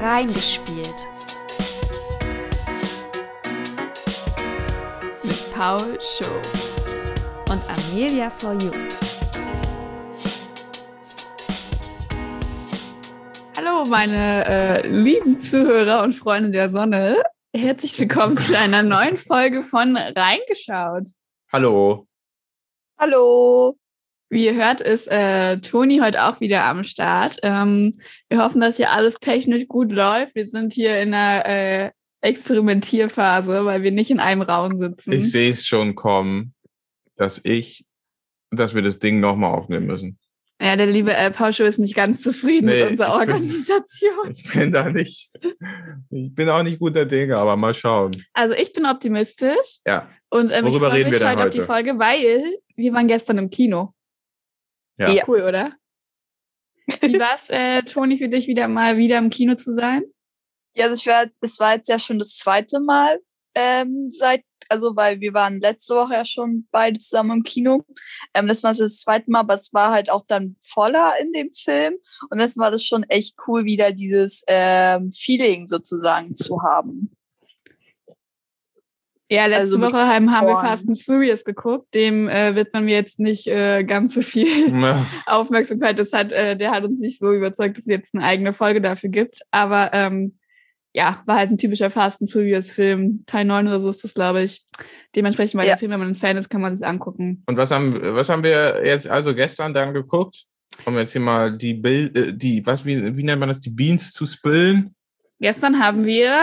Reingespielt. Mit Paul Show und Amelia for You. Hallo, meine äh, lieben Zuhörer und Freunde der Sonne. Herzlich willkommen zu einer neuen Folge von Reingeschaut. Hallo. Hallo. Wie ihr hört, ist äh, Toni heute auch wieder am Start. Ähm, wir hoffen, dass hier alles technisch gut läuft. Wir sind hier in einer äh, Experimentierphase, weil wir nicht in einem Raum sitzen. Ich sehe es schon kommen, dass ich, dass wir das Ding nochmal aufnehmen müssen. Ja, der liebe äh, Pauscho ist nicht ganz zufrieden Nee, mit unserer ich bin- Organisation. Ich bin da nicht, ich bin auch nicht guter Dinge, aber mal schauen. Also ich bin optimistisch Ja, und ähm, ich Worüber freue reden mich wir heute auf die? Folge, weil wir waren gestern im Kino. Ja. Ja. Cool, oder? Wie war's, äh, Toni, für dich wieder mal wieder im Kino zu sein? Ja, also ich war, das war jetzt ja schon das zweite Mal ähm, seit, also weil wir waren letzte Woche ja schon beide zusammen im Kino. Ähm, das war das zweite Mal, aber es war halt auch dann voller in dem Film. Und das war das schon echt cool, wieder dieses ähm, Feeling sozusagen zu haben. Ja, letzte Also Woche haben, haben wir. Fast and Furious geguckt. Dem äh, wird man mir jetzt nicht äh, ganz so viel Ja. Aufmerksamkeit. Das hat, äh, der hat uns nicht so überzeugt, dass es jetzt eine eigene Folge dafür gibt. Aber ähm, ja, war halt ein typischer Fast and Furious Film. Teil 9 oder so ist das, glaube ich. Dementsprechend war Ja. der Film, wenn man ein Fan ist, kann man sich angucken. Und was haben, was haben wir jetzt also gestern dann geguckt? Um jetzt hier mal die Bild, äh, die, was, wie, wie nennt man das, die Beans zu spillen? Gestern haben wir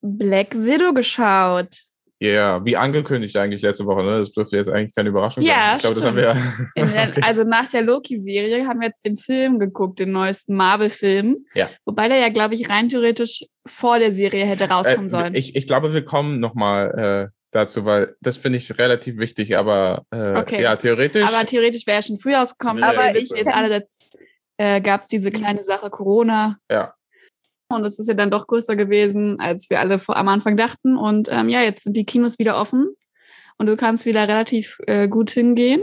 Black Widow geschaut. Ja, wie angekündigt eigentlich letzte Woche, ne? Das dürfte jetzt eigentlich keine Überraschung Ja, sein. Ich glaube, das haben wir ja. Okay. Also nach der Loki-Serie haben wir jetzt den Film geguckt, den neuesten Marvel-Film. Ja. Wobei der ja, glaube ich, rein theoretisch vor der Serie hätte rauskommen Äh, sollen. ich, ich glaube, wir kommen nochmal äh, dazu, weil das finde ich relativ wichtig, aber äh, Okay. ja, theoretisch. Aber theoretisch wäre er schon früh ausgekommen. Aber so. jetzt alle, äh, gab es diese kleine Sache Corona. ja. Und es ist ja dann doch größer gewesen, als wir alle vor, am Anfang dachten. Und ähm, ja, jetzt sind die Kinos wieder offen und du kannst wieder relativ äh, gut hingehen.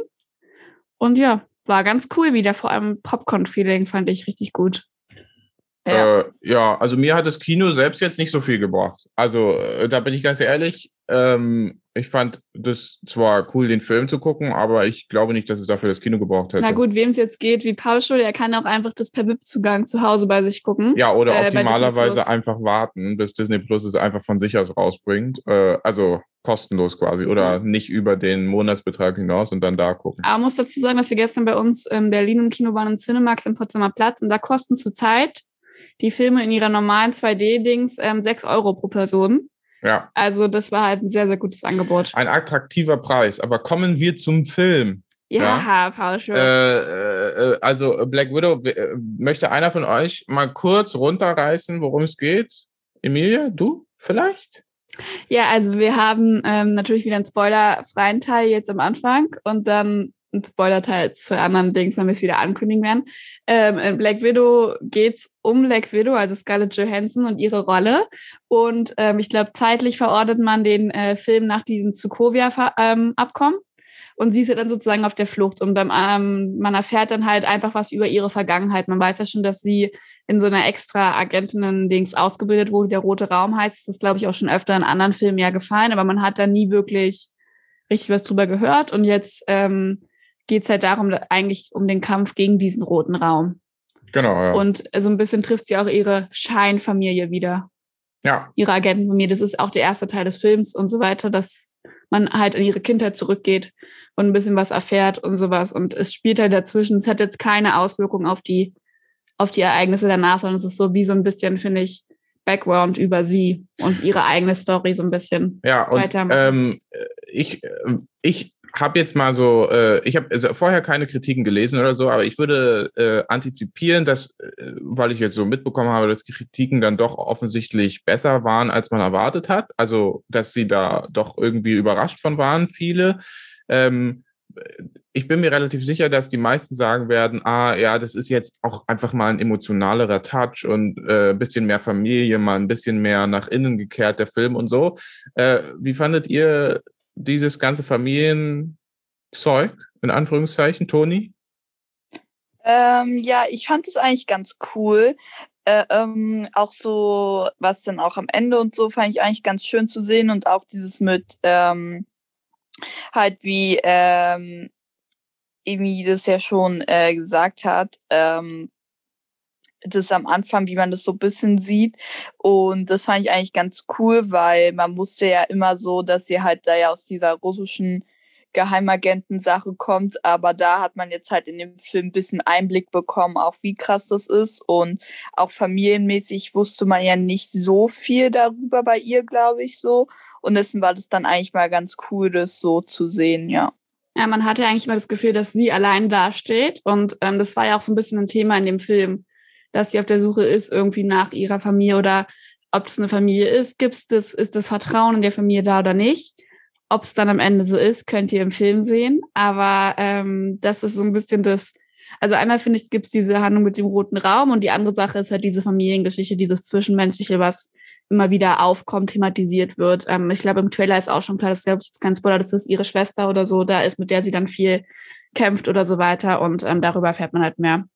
Und ja, war ganz cool wieder. Vor allem Popcorn-Feeling fand ich richtig gut. Ja. Äh, ja, also mir hat das Kino selbst jetzt nicht so viel gebracht. Also äh, da bin ich ganz ehrlich. Ähm, ich fand das zwar cool, den Film zu gucken, aber ich glaube nicht, dass es dafür das Kino gebraucht hätte. Na gut, wem es jetzt geht, wie Paul schon, der kann auch einfach das per VIP-Zugang zu Hause bei sich gucken. Ja, oder äh, optimalerweise einfach warten, bis Disney Plus es einfach von sich aus rausbringt. Äh, also kostenlos quasi oder nicht über den Monatsbetrag hinaus und dann da gucken. Aber muss dazu sagen, dass wir gestern bei uns in Berlin im Kino waren, im Cinemax im Potsdamer Platz und da kosten zurzeit die Filme in ihrer normalen 2D-Dings ähm, 6 Euro pro Person. Ja, Also das war halt ein sehr, sehr gutes Angebot. ein attraktiver Preis. Aber kommen wir zum Film. Ja, Paul schon. Äh, äh, also Black Widow, äh, möchte einer von euch mal kurz runterreißen, worum es geht? Emilia, du vielleicht? Ja, also wir haben ähm, natürlich wieder einen spoilerfreien Teil jetzt am Anfang und dann einen Spoiler-Teil zu anderen Dings, wenn wir es wieder ankündigen werden. Ähm, in Black Widow geht's um Black Widow, also Scarlett Johansson und ihre Rolle. Und ähm, ich glaube, zeitlich verordnet man den äh, Film nach diesem Sokovia-Abkommen. Und sie ist ja dann sozusagen auf der Flucht und dann, ähm, man erfährt dann halt einfach was über ihre Vergangenheit. Man weiß ja schon, dass sie in so einer extra Agentinnen-Dings ausgebildet wurde. Der rote Raum heißt, das ist, glaube ich, auch schon öfter in anderen Filmen ja gefallen, aber man hat da nie wirklich richtig was drüber gehört. Und jetzt ähm, geht's halt darum, da- eigentlich um den Kampf gegen diesen roten Raum. Genau, ja. Und so ein bisschen trifft sie auch ihre Scheinfamilie wieder, ja, ihre Agentenfamilie. Das ist auch der erste Teil des Films und so weiter, dass man halt in ihre Kindheit zurückgeht und ein bisschen was erfährt und sowas. Und es spielt halt dazwischen. Es hat jetzt keine Auswirkung auf die, auf die Ereignisse danach, sondern es ist so wie so ein bisschen, finde ich, Background über sie und ihre eigene Story so ein bisschen. ja. Und Weitermachen. ähm, ich, äh, ich habe jetzt mal so, äh, ich habe also vorher keine Kritiken gelesen oder so, aber ich würde äh, antizipieren, dass, äh, weil ich jetzt so mitbekommen habe, dass Kritiken dann doch offensichtlich besser waren, als man erwartet hat. Also, dass sie da doch irgendwie überrascht von waren, viele. Ähm, ich bin mir relativ sicher, dass die meisten sagen werden, ah ja, das ist jetzt auch einfach mal ein emotionalerer Touch und äh, bisschen mehr Familie, mal ein bisschen mehr nach innen gekehrt, der Film und so. Äh, wie fandet ihr dieses ganze Familienzeug, in Anführungszeichen, Toni? Ähm, ja, ich fand es eigentlich ganz cool. Äh, ähm, auch so, was dann auch am Ende und so, fand ich eigentlich ganz schön zu sehen und auch dieses mit ähm, halt wie ähm, Emi das ja schon äh, gesagt hat, ähm, das am Anfang, wie man das so ein bisschen sieht. Und das fand ich eigentlich ganz cool, weil man wusste ja immer so, dass sie halt da ja aus dieser russischen Geheimagenten-Sache kommt. Aber da hat man jetzt halt in dem Film ein bisschen Einblick bekommen, auch wie krass das ist. Und auch familienmäßig wusste man ja nicht so viel darüber bei ihr, glaube ich, so. Und deswegen war das dann eigentlich mal ganz cool, das so zu sehen, ja. Ja, man hatte eigentlich immer das Gefühl, dass sie allein dasteht. Und ähm, das war ja auch so ein bisschen ein Thema in dem Film dass sie auf der Suche ist, irgendwie nach ihrer Familie oder ob es eine Familie ist, gibt's das, ist das Vertrauen in der Familie da oder nicht. Ob es dann am Ende so ist, könnt ihr im Film sehen. Aber ähm, das ist so ein bisschen das, also einmal finde ich, gibt es diese Handlung mit dem roten Raum und die andere Sache ist halt diese Familiengeschichte, dieses Zwischenmenschliche, was immer wieder aufkommt, thematisiert wird. Ähm, ich glaube, im Trailer ist auch schon klar, das glaube ich, jetzt kein Spoiler, dass das ihre Schwester oder so da ist, mit der sie dann viel kämpft oder so weiter und ähm, darüber erfährt man halt mehr.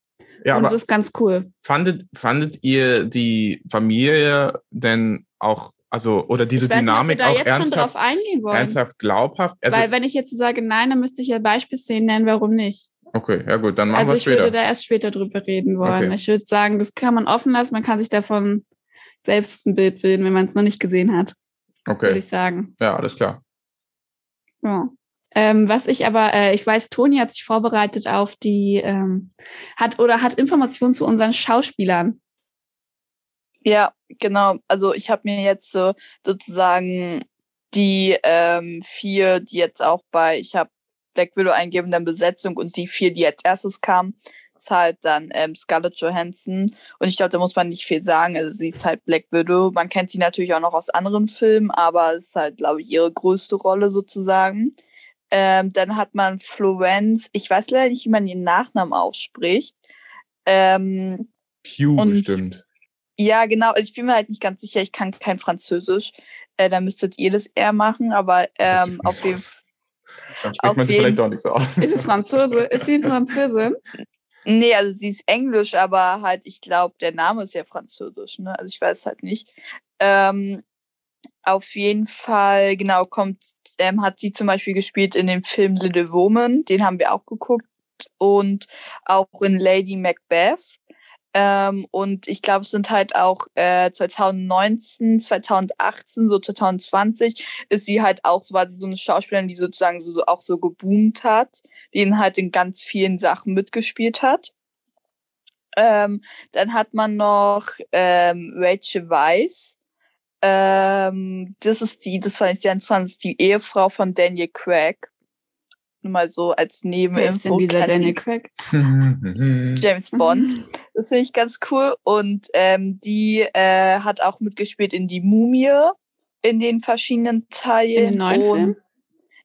Ja, und es ist ganz cool. Fandet, fandet ihr die Familie denn auch, also, oder diese ich weiß Dynamik nicht, ob wir da auch jetzt ernsthaft, schon drauf eingehen wollen. ernsthaft glaubhaft? Also, Weil, wenn ich jetzt sage nein, dann müsste ich ja Beispielszenen nennen, warum nicht. Okay, ja gut, dann machen also wir später. Also ich würde da erst später drüber reden wollen. Okay. Ich würde sagen, das kann man offen lassen, man kann sich davon selbst ein Bild bilden, wenn man es noch nicht gesehen hat. Okay. Würde ich sagen. Ja, alles klar. Ja. Ähm, was ich aber, äh, ich weiß, Toni hat sich vorbereitet auf die, ähm, hat oder hat Informationen zu unseren Schauspielern. Ja, genau. Also ich habe mir jetzt so sozusagen die ähm, vier, die jetzt auch bei, ich habe Black Widow eingeben, dann Besetzung und die vier, die als erstes kamen, ist halt dann ähm, Scarlett Johansson. Und ich glaube, da muss man nicht viel sagen. Also sie ist halt Black Widow. Man kennt sie natürlich auch noch aus anderen Filmen, aber es ist halt, glaube ich, ihre größte Rolle sozusagen. Ähm, dann hat man Florence, ich weiß leider nicht, wie man ihren Nachnamen ausspricht. Ähm, Hugh bestimmt. Ja, genau. Also ich bin mir halt nicht ganz sicher, ich kann kein Französisch. Äh, da müsstet ihr das eher machen, aber ähm, auf jeden Fall. Dann spricht man das vielleicht doch nicht so aus. Ist es Franzose? Ist sie Französin? Nee, also sie ist Englisch, aber halt, ich glaube, der Name ist ja Französisch, ne? Also ich weiß halt nicht. Ähm, auf jeden Fall, genau, kommt, ähm, hat sie zum Beispiel gespielt in dem Film Little Woman, den haben wir auch geguckt, und auch in Lady Macbeth. Ähm, und ich glaube, es sind halt auch äh, 2019, 2018, so 2020 ist sie halt auch so, war sie so eine Schauspielerin, die sozusagen so, auch so geboomt hat, die halt in ganz vielen Sachen mitgespielt hat. Ähm, dann hat man noch ähm, Rachel Weisz, ähm, das ist die, das fand ich sehr interessant, das ist die Ehefrau von Daniel Craig. Nur mal so als Nebeninfo. Wer ist denn dieser Daniel Craig? James Bond. Das finde ich ganz cool. Und ähm, die äh, hat auch mitgespielt in die Mumie in den verschiedenen Teilen. In den neuen Film?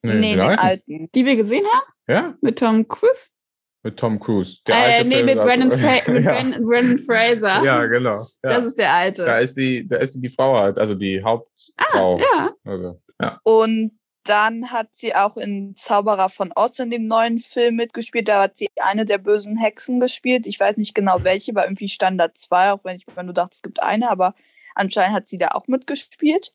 Nee, nee in den alten. Die wir gesehen haben? Ja. Mit Tom Cruise? Mit Tom Cruise. Der äh, alte nee, Film, mit, Brendan, Fra mit ja. Brendan Fraser. Ja, genau. Ja. Das ist der alte. Da ist die, da ist die Frau halt, also die Hauptfrau. Ah, ja. Also, ja. Und dann hat sie auch in Zauberer von Oz in dem neuen Film mitgespielt. Da hat sie eine der bösen Hexen gespielt. Ich weiß nicht genau welche, war irgendwie Standard 2, auch wenn ich mir nur dachte, es gibt eine, aber anscheinend hat sie da auch mitgespielt.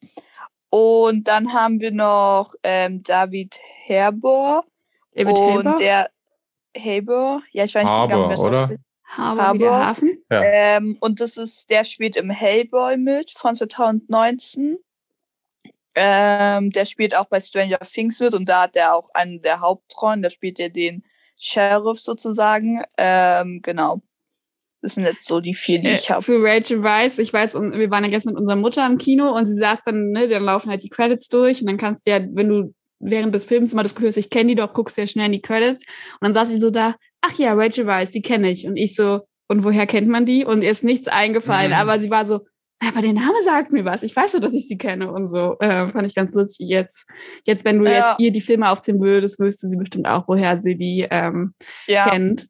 Und dann haben wir noch ähm, David Herbor. David und der Haber, ja, ich weiß nicht Haber, genau, oder? Haber, Haber. Wie der Hafen. Ja. Ähm, und das ist, der spielt im Hellboy mit von 2019. Ähm, der spielt auch bei Stranger Things mit und da hat er auch einen der Hauptrollen. Da spielt er den Sheriff sozusagen. Ähm, genau. Das sind jetzt so die vier, die äh, ich habe. Zu Rachel Weiss, ich weiß, wir waren ja gestern mit unserer Mutter im Kino und sie saß dann, ne, dann laufen halt die Credits durch und dann kannst du ja, wenn du während des Films immer das Gefühl ich kenne die doch, guckst ja schnell in die Credits. Und dann saß sie so da, ach ja, Rachel Weisz, die kenne ich. Und ich so, und woher kennt man die? Und ihr ist nichts eingefallen. Mhm. Aber sie war so, aber der Name sagt mir was. Ich weiß doch, dass ich sie kenne und so. Äh, fand ich ganz lustig. Jetzt, jetzt, wenn du ja. jetzt hier die Filme aufziehen würdest, wüsste sie bestimmt auch, woher sie die ähm, ja. kennt.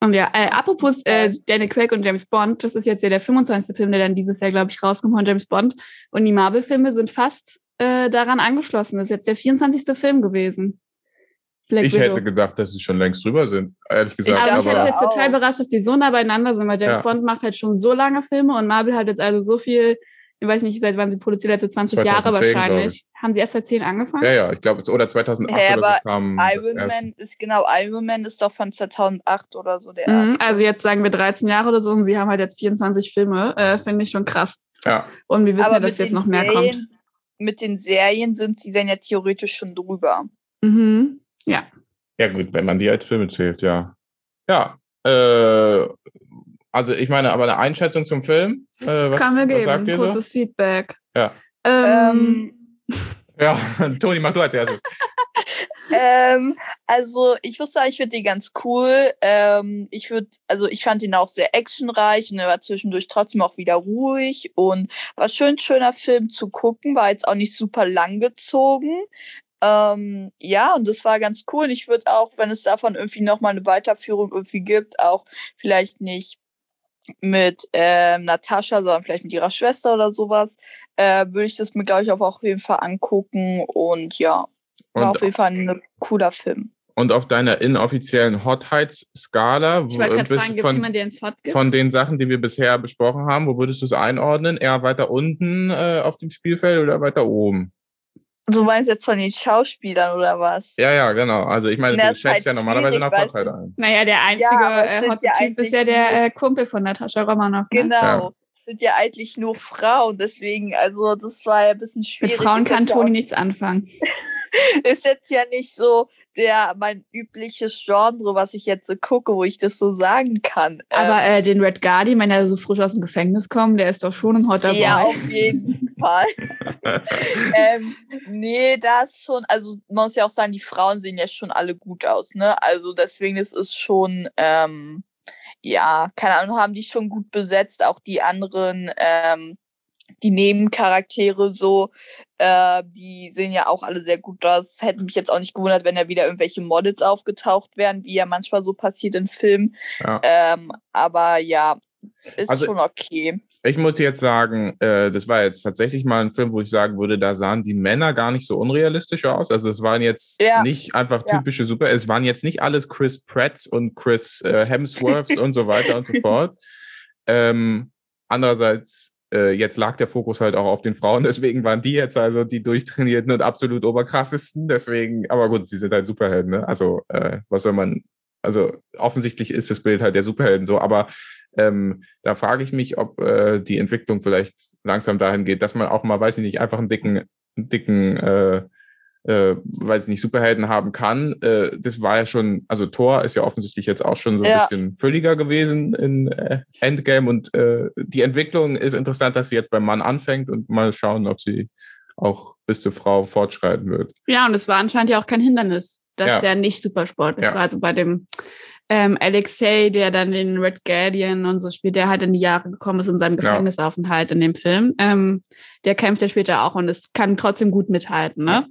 Und ja, äh, apropos äh, Daniel Craig und James Bond, das ist jetzt ja der 25. Film, der dann dieses Jahr, glaube ich, rauskommt von James Bond. Und die Marvel-Filme sind fast äh, daran angeschlossen. Ist jetzt der 24. Film gewesen. Black ich Widow. hätte gedacht, dass sie schon längst drüber sind, ehrlich gesagt. aber mich hat das aber, jetzt total überrascht, dass die so nah beieinander sind, weil James Ja. Bond macht halt schon so lange Filme und Marvel hat jetzt also so viel, ich weiß nicht, seit wann sie produziert, letzte 20 Jahre 2010, glaub wahrscheinlich. Haben sie erst seit 10 angefangen? ja, ja, ich glaube, oder 2008 Hä, oder so aber kam Iron. Man ist genau, Iron Man ist doch von 2008 oder so der Mhm, erste. also jetzt sagen wir 13 Jahre oder so und sie haben halt jetzt 24 Filme, äh, finde ich schon krass. Ja, Und wir wissen aber ja, dass jetzt noch mehr Serien, kommt. Mit den Serien sind sie dann ja theoretisch schon drüber. Mhm. Ja. ja gut, wenn man die als Filme zählt, ja. Ja, äh, also ich meine, aber eine Einschätzung zum Film, äh, was, Kann mir was geben. sagt ihr so? Kurzes Feedback. Ja. Ähm, Ähm, Ja, Toni, mach du als erstes. Ähm, also ich sagen, ich finde den ganz cool. Ähm, ich würde, also ich fand ihn auch sehr actionreich und er war zwischendurch trotzdem auch wieder ruhig und war schön schöner Film zu gucken, war jetzt auch nicht super lang gezogen. Ähm, ja, und das war ganz cool. Und ich würde auch, wenn es davon irgendwie nochmal eine Weiterführung irgendwie gibt, auch vielleicht nicht mit ähm, Natascha, sondern vielleicht mit ihrer Schwester oder sowas, äh, würde ich das mir, glaube ich, auch auf jeden Fall angucken. Und ja, war Und, auf jeden Fall ein cooler Film. und auf deiner inoffiziellen Hotheitsskala, ich wo- bist fragen, du gibt es von, jemanden, Hot von den Sachen, die wir bisher besprochen haben, wo würdest du es einordnen? Eher weiter unten äh, auf dem Spielfeld oder weiter oben? Du meinst jetzt von den Schauspielern oder was? Ja, ja, genau. Also ich meine, du schätzt halt ja normalerweise nach weißt ein. naja, der einzige äh, sind hotte ja Typ ist ja der äh, Kumpel von Natascha Romanoff. Ne? Genau. Ja. Sind ja eigentlich nur Frauen, deswegen, also das war ja ein bisschen Mit schwierig. Frauen Ist kann ja Toni auch- nichts anfangen. ist jetzt ja nicht so der mein übliches Genre, was ich jetzt so gucke, wo ich das so sagen kann. Aber ähm, äh, den Red Guardian, wenn er so frisch aus dem Gefängnis kommt, der ist doch schon ein hotter ja, auf jeden Fall. ähm, nee, das schon, also man muss ja auch sagen, die Frauen sehen ja schon alle gut aus, ne? Also deswegen ist es schon, ähm, ja, keine Ahnung, haben die schon gut besetzt, auch die anderen, ähm, die Nebencharaktere so, äh, die sehen ja auch alle sehr gut aus. Hätte mich jetzt auch nicht gewundert, wenn da wieder irgendwelche Models aufgetaucht wären, wie ja manchmal so passiert in Filmen. Ja. Ähm, aber ja, ist Also- schon okay. Ich muss jetzt sagen, äh, das war jetzt tatsächlich mal ein Film, wo ich sagen würde, da sahen die Männer gar nicht so unrealistisch aus. Also es waren jetzt Ja. nicht einfach Ja. typische Super, es waren jetzt nicht alles Chris Pratts und Chris äh, Hemsworths und so weiter und so fort. Ähm, andererseits, äh, jetzt lag der Fokus halt auch auf den Frauen, deswegen waren die jetzt also die durchtrainierten und absolut oberkrassesten. Deswegen, aber gut, sie sind halt Superhelden, ne? Also, äh, was soll man, also offensichtlich ist das Bild halt der Superhelden so, aber ähm, da frage ich mich, ob äh, die Entwicklung vielleicht langsam dahin geht, dass man auch mal, weiß ich nicht, einfach einen dicken, einen dicken, äh, äh, weiß ich nicht, Superhelden haben kann. Äh, das war ja schon, also Thor ist ja offensichtlich jetzt auch schon so ein Ja. bisschen fülliger gewesen in äh, Endgame und äh, die Entwicklung ist interessant, dass sie jetzt beim Mann anfängt und mal schauen, ob sie auch bis zur Frau fortschreiten wird. Ja, und es war anscheinend ja auch kein Hindernis, dass Ja. der nicht super sportlich Ja. war. Also bei dem ähm, Alexei, der dann den Red Guardian und so spielt, der halt in die Jahre gekommen ist in seinem Ja. Gefängnisaufenthalt in dem Film, ähm, der kämpft ja später auch und es kann trotzdem gut mithalten. Ne?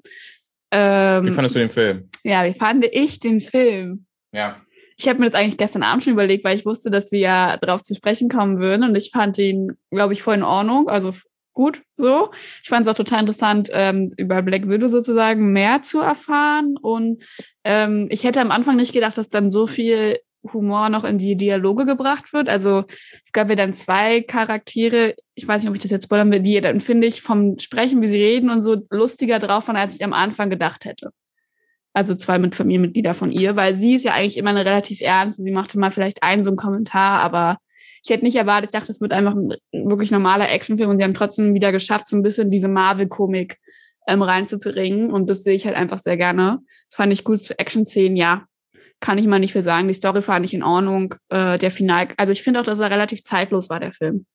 Ähm, Wie fandest du den Film? ja, wie fand ich den Film? Ja. Ich habe mir das eigentlich gestern Abend schon überlegt, weil ich wusste, dass wir ja drauf zu sprechen kommen würden. Und ich fand ihn, glaube ich, voll in Ordnung. Also gut so. Ich fand es auch total interessant, ähm, über Black Widow sozusagen mehr zu erfahren. Und ähm, ich hätte am Anfang nicht gedacht, dass dann so viel Humor noch in die Dialoge gebracht wird. Also es gab ja dann zwei Charaktere, ich weiß nicht, ob ich das jetzt spoilern will, die dann, finde ich, vom Sprechen, wie sie reden und so lustiger drauf waren, als ich am Anfang gedacht hätte. Also zwei mit Familienmitglieder von ihr, weil sie ist ja eigentlich immer eine relativ ernste. Sie machte mal vielleicht einen so einen Kommentar, aber ich hätte nicht erwartet, ich dachte, es wird einfach ein wirklich normaler Actionfilm und sie haben trotzdem wieder geschafft, so ein bisschen diese Marvel-Komik ähm, reinzubringen und das sehe ich halt einfach sehr gerne. Das fand ich gut zu Action-Szenen, ja. Kann ich mal nicht viel sagen. Die Story fand ich in Ordnung. Äh, der Final, also ich finde auch, dass er relativ zeitlos war, der Film.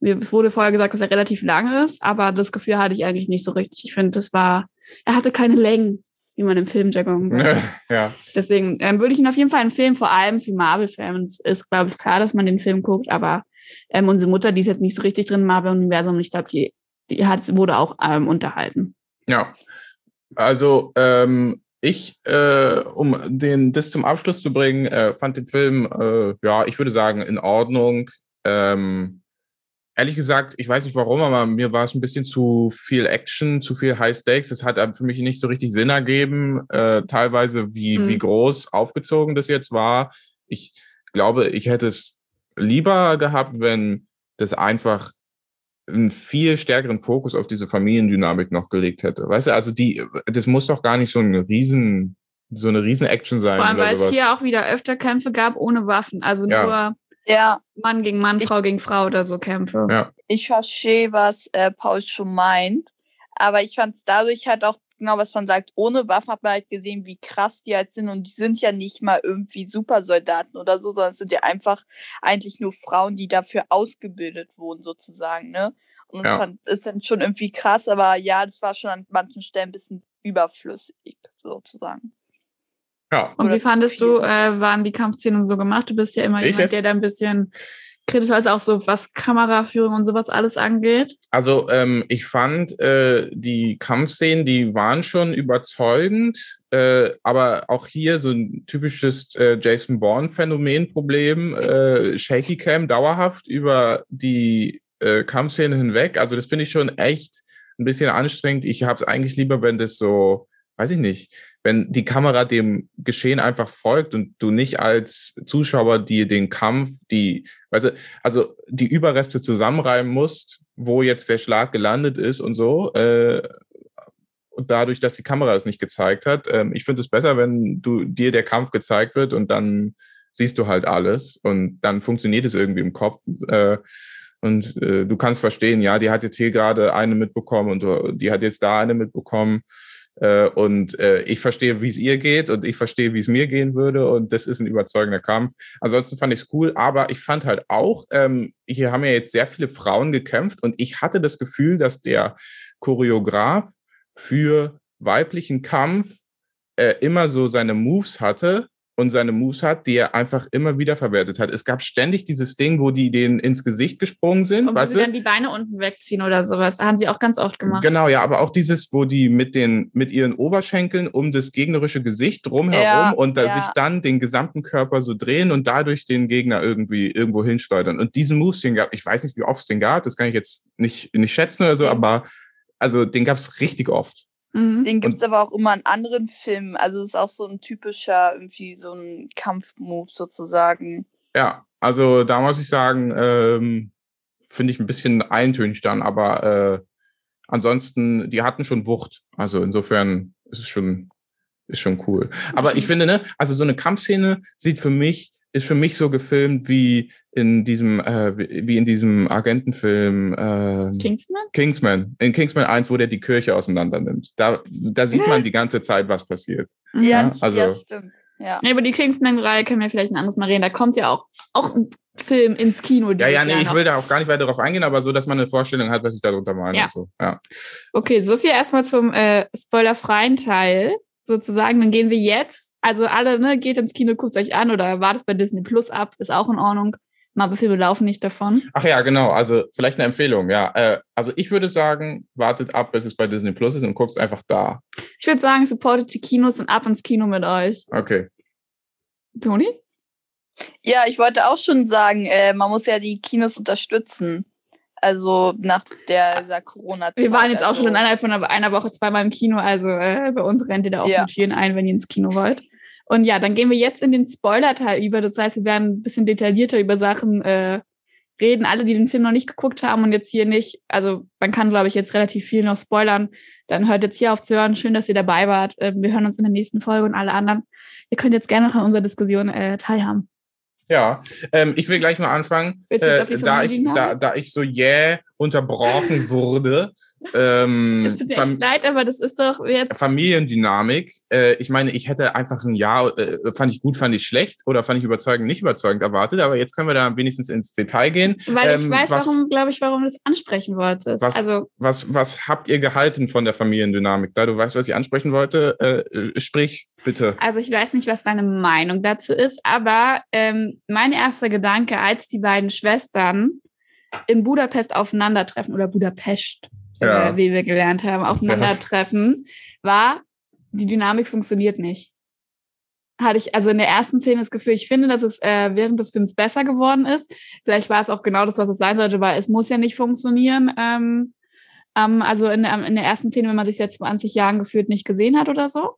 Es wurde vorher gesagt, dass er relativ lang ist, aber das Gefühl hatte ich eigentlich nicht so richtig. Ich finde, das war, er hatte keine Längen, wie man im Filmjargon sagt. ja. Deswegen ähm, würde ich ihn auf jeden Fall empfehlen, vor allem für Marvel-Fans. Ist, glaube ich, klar, dass man den Film guckt, aber ähm, unsere Mutter, die ist jetzt nicht so richtig drin im Marvel-Universum. Ich glaube, die, die hat, wurde auch ähm, unterhalten. Ja, also ähm, ich, äh, um den das zum Abschluss zu bringen, äh, fand den Film, äh, ja, ich würde sagen, in Ordnung. Ähm, ehrlich gesagt, ich weiß nicht warum, aber mir war es ein bisschen zu viel Action, zu viel High Stakes. Es hat für mich nicht so richtig Sinn ergeben, äh, teilweise wie, mhm. wie groß aufgezogen das jetzt war. Ich glaube, ich hätte es lieber gehabt, wenn das einfach einen viel stärkeren Fokus auf diese Familiendynamik noch gelegt hätte. Weißt du, also die, das muss doch gar nicht so ein riesen, so eine riesen Action sein. Vor allem, weil es hier auch wieder öfter Kämpfe gab ohne Waffen. Also ja. nur ja. Mann gegen Mann, Frau gegen Frau oder so Kämpfe. Ja. Ich verstehe, was äh, Paul schon meint. Aber ich fand es dadurch halt auch genau, was man sagt, ohne Waffen hat man halt gesehen, wie krass die halt sind. Und die sind ja nicht mal irgendwie Supersoldaten oder so, sondern es sind ja einfach eigentlich nur Frauen, die dafür ausgebildet wurden, sozusagen, ne? Und ja. fand, ist dann schon irgendwie krass, aber ja, das war schon an manchen Stellen ein bisschen überflüssig, sozusagen. Ja. Und wie fandest du, äh, waren die Kampfszenen so gemacht? Du bist ja immer ich jemand, der da ein bisschen kritisch ist, auch so was Kameraführung und sowas alles angeht? Also ähm, ich fand äh, die Kampfszenen, die waren schon überzeugend, äh, aber auch hier so ein typisches äh, Jason Bourne-Phänomen-Problem, äh, Shaky Cam dauerhaft über die äh, Kampfszenen hinweg. Also das finde ich schon echt ein bisschen anstrengend. Ich habe es eigentlich lieber, wenn das so, weiß ich nicht, wenn die Kamera dem Geschehen einfach folgt und du nicht als Zuschauer die den Kampf, die, weißt also die Überreste zusammenreimen musst, wo jetzt der Schlag gelandet ist und so, äh, und dadurch, dass die Kamera es nicht gezeigt hat. Ähm, ich finde es besser, wenn du dir der Kampf gezeigt wird und dann siehst du halt alles und dann funktioniert es irgendwie im Kopf. Äh, und äh, du kannst verstehen, ja, die hat jetzt hier gerade eine mitbekommen und uh, die hat jetzt da eine mitbekommen. Äh, und äh, ich verstehe, wie es ihr geht und ich verstehe, wie es mir gehen würde. Und das ist ein überzeugender Kampf. Ansonsten fand ich es cool, aber ich fand halt auch, ähm, hier haben ja jetzt sehr viele Frauen gekämpft und ich hatte das Gefühl, dass der Choreograf für weiblichen Kampf äh, immer so seine Moves hatte, und seine Moves hat, die er einfach immer wieder verwertet hat. Es gab ständig dieses Ding, wo die denen ins Gesicht gesprungen sind. Und wo sie dann die Beine unten wegziehen oder sowas. Haben sie auch ganz oft gemacht. Genau, ja, aber auch dieses, wo die mit den, mit ihren Oberschenkeln um das gegnerische Gesicht drumherum ja, und da ja. sich dann den gesamten Körper so drehen und dadurch den Gegner irgendwie irgendwo hinsteuern. Und diesen Moves, den gab, ich weiß nicht, wie oft es den gab, das kann ich jetzt nicht, nicht schätzen oder so, aber also den gab es richtig oft. Mhm. Den gibt es aber auch immer in anderen Filmen. Also es ist auch so ein typischer, irgendwie so ein Kampfmove sozusagen. Ja, also da muss ich sagen, ähm, finde ich ein bisschen eintönig dann, aber äh, ansonsten, die hatten schon Wucht. Also insofern ist es schon, ist schon cool. Aber ich finde, ne, also so eine Kampfszene sieht für mich, ist für mich so gefilmt wie in diesem, äh, wie in diesem Agentenfilm äh, Kingsman? Kingsman. In Kingsman 1, wo der die Kirche auseinander nimmt. Da, da sieht man die ganze Zeit, was passiert. Ja, ja? Also, ja stimmt. Ja. ja, über die Kingsman-Reihe können wir vielleicht ein anderes Mal reden. Da kommt ja auch, auch ein Film ins Kino. Ja, ja, nee, ich will da auch gar nicht weiter darauf eingehen, aber so, dass man eine Vorstellung hat, was ich darunter meine. Ja. So. ja. Okay, so viel erstmal zum äh, spoilerfreien Teil sozusagen. Dann gehen wir jetzt, also alle, ne, geht ins Kino, guckt euch an oder wartet bei Disney Plus ab, ist auch in Ordnung. Marvel-Filme laufen nicht davon. Ach ja, genau. Also vielleicht eine Empfehlung, ja. Äh, also ich würde sagen, wartet ab, bis es bei Disney Plus ist und guckst einfach da. Ich würde sagen, supportet die Kinos und ab ins Kino mit euch. Okay. Toni? Ja, ich wollte auch schon sagen, äh, man muss ja die Kinos unterstützen. Also nach der, der Corona-Zeit. Wir waren jetzt also. auch schon innerhalb von einer Woche zweimal im Kino, also äh, bei uns rennt ihr da auch ja. mit vielen ein, wenn ihr ins Kino wollt. Und ja, dann gehen wir jetzt in den Spoiler-Teil über. Das heißt, wir werden ein bisschen detaillierter über Sachen äh, reden. Alle, die den Film noch nicht geguckt haben und jetzt hier nicht, also man kann, glaube ich, jetzt relativ viel noch spoilern, dann hört jetzt hier auf zu hören. Schön, dass ihr dabei wart. Äh, wir hören uns in der nächsten Folge und alle anderen. Ihr könnt jetzt gerne noch an unserer Diskussion äh, teilhaben. Ja, ähm, ich will gleich mal anfangen. Äh, da, ich, da, da ich so jäh yeah unterbrochen wurde. Ähm, es tut mir echt leid, aber das ist doch jetzt. Familiendynamik. Äh, ich meine, ich hätte einfach ein Jahr, äh, fand ich gut, fand ich schlecht oder fand ich überzeugend, nicht überzeugend erwartet, aber jetzt können wir da wenigstens ins Detail gehen. Weil ähm, ich weiß, was, warum, glaube ich, warum du es ansprechen wolltest. Was, also, was, was habt ihr gehalten von der Familiendynamik? Da du weißt, was ich ansprechen wollte, äh, sprich bitte. Also ich weiß nicht, was deine Meinung dazu ist, aber ähm, mein erster Gedanke, als die beiden Schwestern in Budapest aufeinandertreffen oder Budapest, ja. äh, wie wir gelernt haben, aufeinandertreffen, war, die Dynamik funktioniert nicht. hatte ich also in der ersten Szene das Gefühl, ich finde, dass es äh, während des Films besser geworden ist. Vielleicht war es auch genau das, was es sein sollte, weil es muss ja nicht funktionieren. Ähm, ähm, also in der, in der ersten Szene, wenn man sich seit 20 Jahren gefühlt nicht gesehen hat oder so.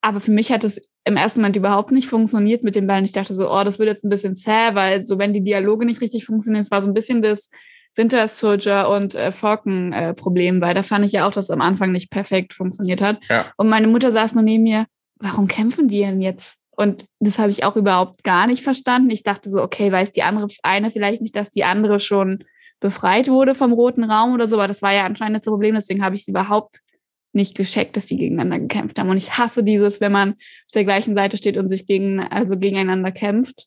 Aber für mich hat es im ersten Moment überhaupt nicht funktioniert mit den beiden. Ich dachte so, oh, das wird jetzt ein bisschen zäh, weil so wenn die Dialoge nicht richtig funktionieren, es war so ein bisschen das Winter Soldier und äh, Falcon äh, Problem, weil da fand ich ja auch, dass es am Anfang nicht perfekt funktioniert hat. Ja. Und meine Mutter saß nur neben mir, warum kämpfen die denn jetzt? Und das habe ich auch überhaupt gar nicht verstanden. Ich dachte so, okay, weiß die andere eine vielleicht nicht, dass die andere schon befreit wurde vom roten Raum oder so, aber das war ja anscheinend das Problem, deswegen habe ich es überhaupt nicht gescheckt, dass die gegeneinander gekämpft haben. Und ich hasse dieses, wenn man auf der gleichen Seite steht und sich gegen, also gegeneinander kämpft.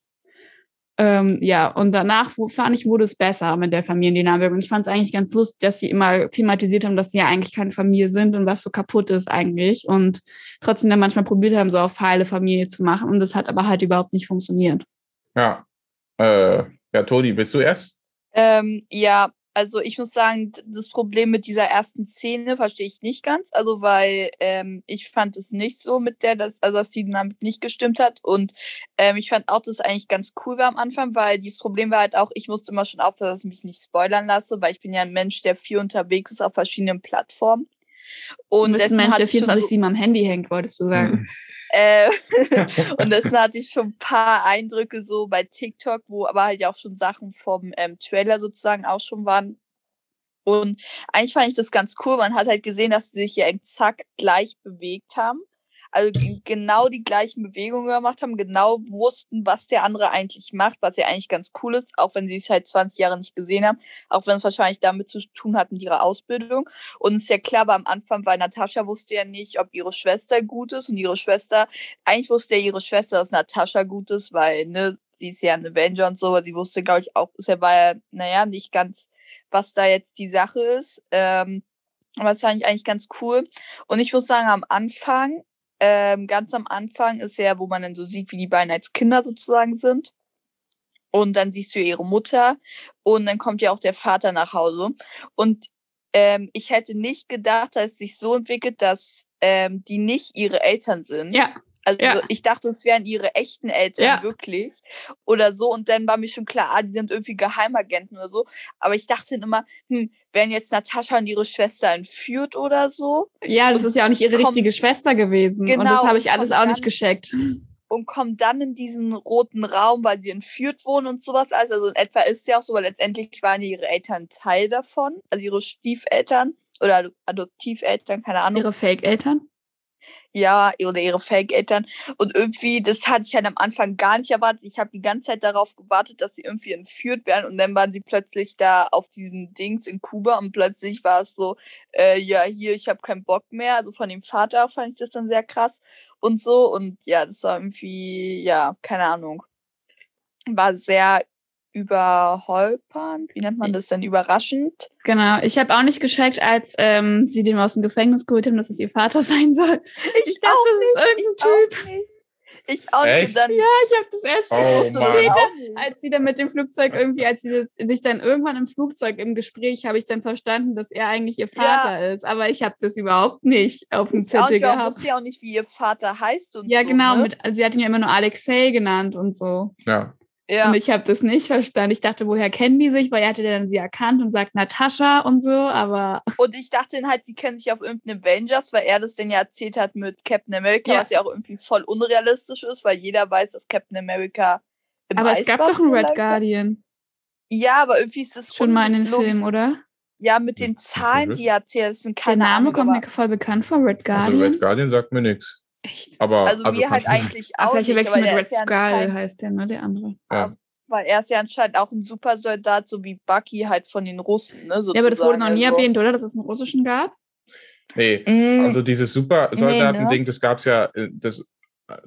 Ähm, ja, und danach wo, fand ich, wurde es besser mit der Familiendynamik. Und ich fand es eigentlich ganz lustig, dass sie immer thematisiert haben, dass sie ja eigentlich keine Familie sind und was so kaputt ist eigentlich. Und trotzdem dann manchmal probiert haben, so auf heile Familie zu machen. Und das hat aber halt überhaupt nicht funktioniert. Ja. Äh, ja, Toni, willst du erst? Ähm, ja, also ich muss sagen, das Problem mit dieser ersten Szene verstehe ich nicht ganz. Also weil ähm, ich fand es nicht so mit der, dass, also dass die Dynamik nicht gestimmt hat. Und ähm, ich fand auch, dass es eigentlich ganz cool war am Anfang, weil dieses Problem war halt auch, ich musste immer schon aufpassen, dass ich mich nicht spoilern lasse, weil ich bin ja ein Mensch, der viel unterwegs ist auf verschiedenen Plattformen. Und du bist ein Mensch, der 24-7 so am Handy hängt, wolltest du sagen. Äh, und deswegen hatte ich schon ein paar Eindrücke so bei TikTok, wo aber halt ja auch schon Sachen vom ähm, Trailer sozusagen auch schon waren. Und eigentlich fand ich das ganz cool. Man hat halt gesehen, dass sie sich ja exakt gleich bewegt haben also genau die gleichen Bewegungen gemacht haben, genau wussten, was der andere eigentlich macht, was ja eigentlich ganz cool ist, auch wenn sie es halt 20 Jahre nicht gesehen haben, auch wenn es wahrscheinlich damit zu tun hat mit ihrer Ausbildung. Und es ist ja klar, aber am Anfang, weil Natascha wusste ja nicht, ob ihre Schwester gut ist und ihre Schwester, eigentlich wusste ja ihre Schwester, dass Natascha gut ist, weil, ne, sie ist ja ein Avenger und so, aber sie wusste, glaube ich, auch, bisher war ja, naja, nicht ganz, was da jetzt die Sache ist. Ähm, aber das fand ich eigentlich ganz cool. Und ich muss sagen, am Anfang ähm, ganz am Anfang ist ja, wo man dann so sieht, wie die beiden als Kinder sozusagen sind. Und dann siehst du ihre Mutter und dann kommt ja auch der Vater nach Hause. Und ähm, ich hätte nicht gedacht, dass es sich so entwickelt, dass ähm, die nicht ihre Eltern sind. Ja. Also Ja. ich dachte, es wären ihre echten Eltern Ja. wirklich oder so. Und dann war mir schon klar, ah, die sind irgendwie Geheimagenten oder so. Aber ich dachte dann immer, hm, werden jetzt Natascha und ihre Schwester entführt oder so Ja, das ist ja auch nicht ihre Komm- richtige Schwester gewesen. und Genau, das habe ich und alles auch nicht gescheckt. und kommen dann in diesen roten Raum, weil sie entführt wurden und sowas. Also, also in etwa ist ja auch so, weil letztendlich waren ihre Eltern Teil davon, also ihre Stiefeltern oder Ado- Adoptiveltern, keine Ahnung. Ihre Fake-Eltern? Ja, oder ihre Fake-Eltern. Und irgendwie, das hatte ich halt am Anfang gar nicht erwartet. Ich habe die ganze Zeit darauf gewartet, dass sie irgendwie entführt werden. Und dann waren sie plötzlich da auf diesem Dings in Kuba und plötzlich war es so, äh, ja, hier, ich habe keinen Bock mehr. Also von dem Vater fand ich das dann sehr krass und so. Und ja, das war irgendwie, ja, keine Ahnung. War sehr überholpernd. Wie nennt man das denn? Überraschend. Genau. Ich habe auch nicht gescheckt, als ähm, sie den aus dem Gefängnis geholt haben, dass es ihr Vater sein soll. Ich dachte, auch das ist irgendein Typ. Auch nicht. Ich auch nicht. Dann, Ja, ich habe das erst Oh, gewusst. Später, als sie dann mit dem Flugzeug irgendwie, als sie sich dann irgendwann im Flugzeug im Gespräch, habe ich dann verstanden, dass er eigentlich ihr Vater ist. Aber ich habe das überhaupt nicht auf dem Ich Zettel gehabt. wusste ja auch nicht, wie ihr Vater heißt und Ja, so, genau. Ne? Mit, also sie hat ihn ja immer nur Alexei genannt und so. Ja. Ja. Und ich habe das nicht verstanden. Ich dachte, woher kennen die sich? Weil er hatte dann sie erkannt und sagt Natascha und so, aber Und ich dachte dann halt, sie kennen sich auf irgendeinem Avengers, weil er das denn ja erzählt hat mit Captain America, Ja. was ja auch irgendwie voll unrealistisch ist, weil jeder weiß, dass Captain America im aber Eis es gab doch einen Red. Guardian. Ja, aber irgendwie ist das Schon mal in den. Film, oder? Ja, mit den Hm, Zahlen, die er erzählt, das sind Der Name Ahnung, kommt aber, mir voll bekannt vor, Red Also Guardian. Red Guardian sagt mir nichts. Echt? Aber also, mir halt kann- eigentlich Ah, auch vielleicht aber mit er Red ist ja Skull, anscheinend- heißt der, ne? Der andere. Ja. weil er ist ja anscheinend auch ein Supersoldat, so wie Bucky halt von den Russen, ne, Ja, aber das wurde noch nie sozusagen, erwähnt, oder? Dass es einen russischen gab? Nee, Mm, also dieses Super-Soldaten-Ding, ne? das gab's ja, äh, das,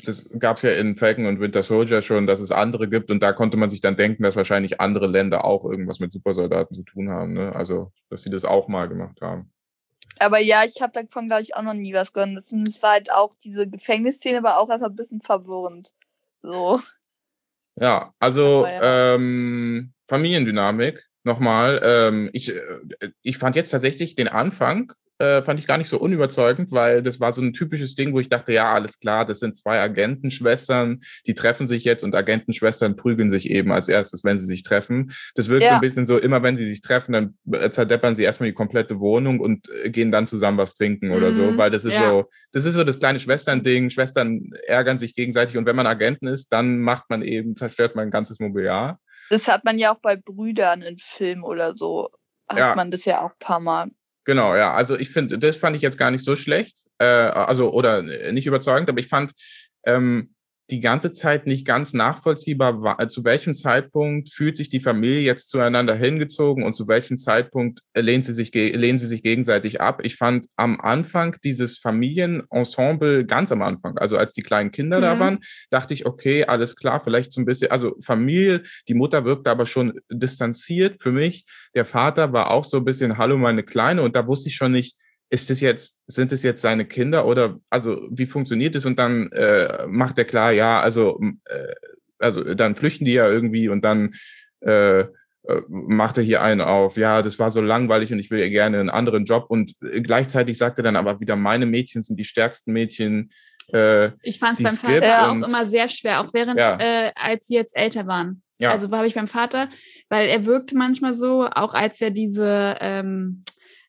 das gab's ja in Falcon und Winter Soldier schon, dass es andere gibt und da konnte man sich dann denken, dass wahrscheinlich andere Länder auch irgendwas mit Supersoldaten zu tun haben, ne? Also, dass sie das auch mal gemacht haben. Aber ja, ich habe davon, glaube ich, auch noch nie was gehört. Das, das war halt auch, diese Gefängnisszene war auch erstmal ein bisschen verwirrend. So. Ja, also Aber ja. ähm, Familiendynamik nochmal. Ähm, ich, äh, ich fand jetzt tatsächlich den Anfang äh, fand ich gar nicht so unüberzeugend, weil das war so ein typisches Ding, wo ich dachte, ja, alles klar, das sind zwei Agentenschwestern, die treffen sich jetzt und Agentenschwestern prügeln sich eben als erstes, wenn sie sich treffen. Das wirkt ja. so ein bisschen so, immer wenn sie sich treffen, dann äh, zerdeppern sie erstmal die komplette Wohnung und äh, gehen dann zusammen was trinken oder mhm. so, weil das ist ja. so, das ist so das kleine Schwestern-Ding. Schwestern ärgern sich gegenseitig und wenn man Agenten ist, dann macht man eben, zerstört man ein ganzes Mobiliar. Das hat man ja auch bei Brüdern in Filmen oder so. Hat ja. man das ja auch ein paar Mal. Genau, ja. Also ich finde, das fand ich jetzt gar nicht so schlecht. Äh, also, oder äh, nicht überzeugend, aber ich fand, ähm, die ganze Zeit nicht ganz nachvollziehbar war, äh, zu welchem Zeitpunkt fühlt sich die Familie jetzt zueinander hingezogen und zu welchem Zeitpunkt lehnt sie sich, lehnen sie sich gegenseitig ab. Ich fand am Anfang dieses Familienensemble ganz am Anfang, also als die kleinen Kinder mhm. da waren, dachte ich, okay, alles klar, vielleicht so ein bisschen, also Familie, die Mutter wirkte aber schon distanziert für mich. Der Vater war auch so ein bisschen, hallo meine Kleine und da wusste ich schon nicht, ist es jetzt, sind es jetzt seine Kinder oder also wie funktioniert es? Und dann äh, macht er klar, ja, also, äh, also dann flüchten die ja irgendwie und dann äh, äh, macht er hier einen auf, ja, das war so langweilig und ich will ja gerne einen anderen Job. Und äh, gleichzeitig sagt er dann aber wieder, meine Mädchen sind die stärksten Mädchen. Äh, ich fand es beim Vater auch immer sehr schwer, auch während, ja. äh, als sie jetzt älter waren. Ja. Also habe ich beim Vater, weil er wirkte manchmal so, auch als er diese ähm,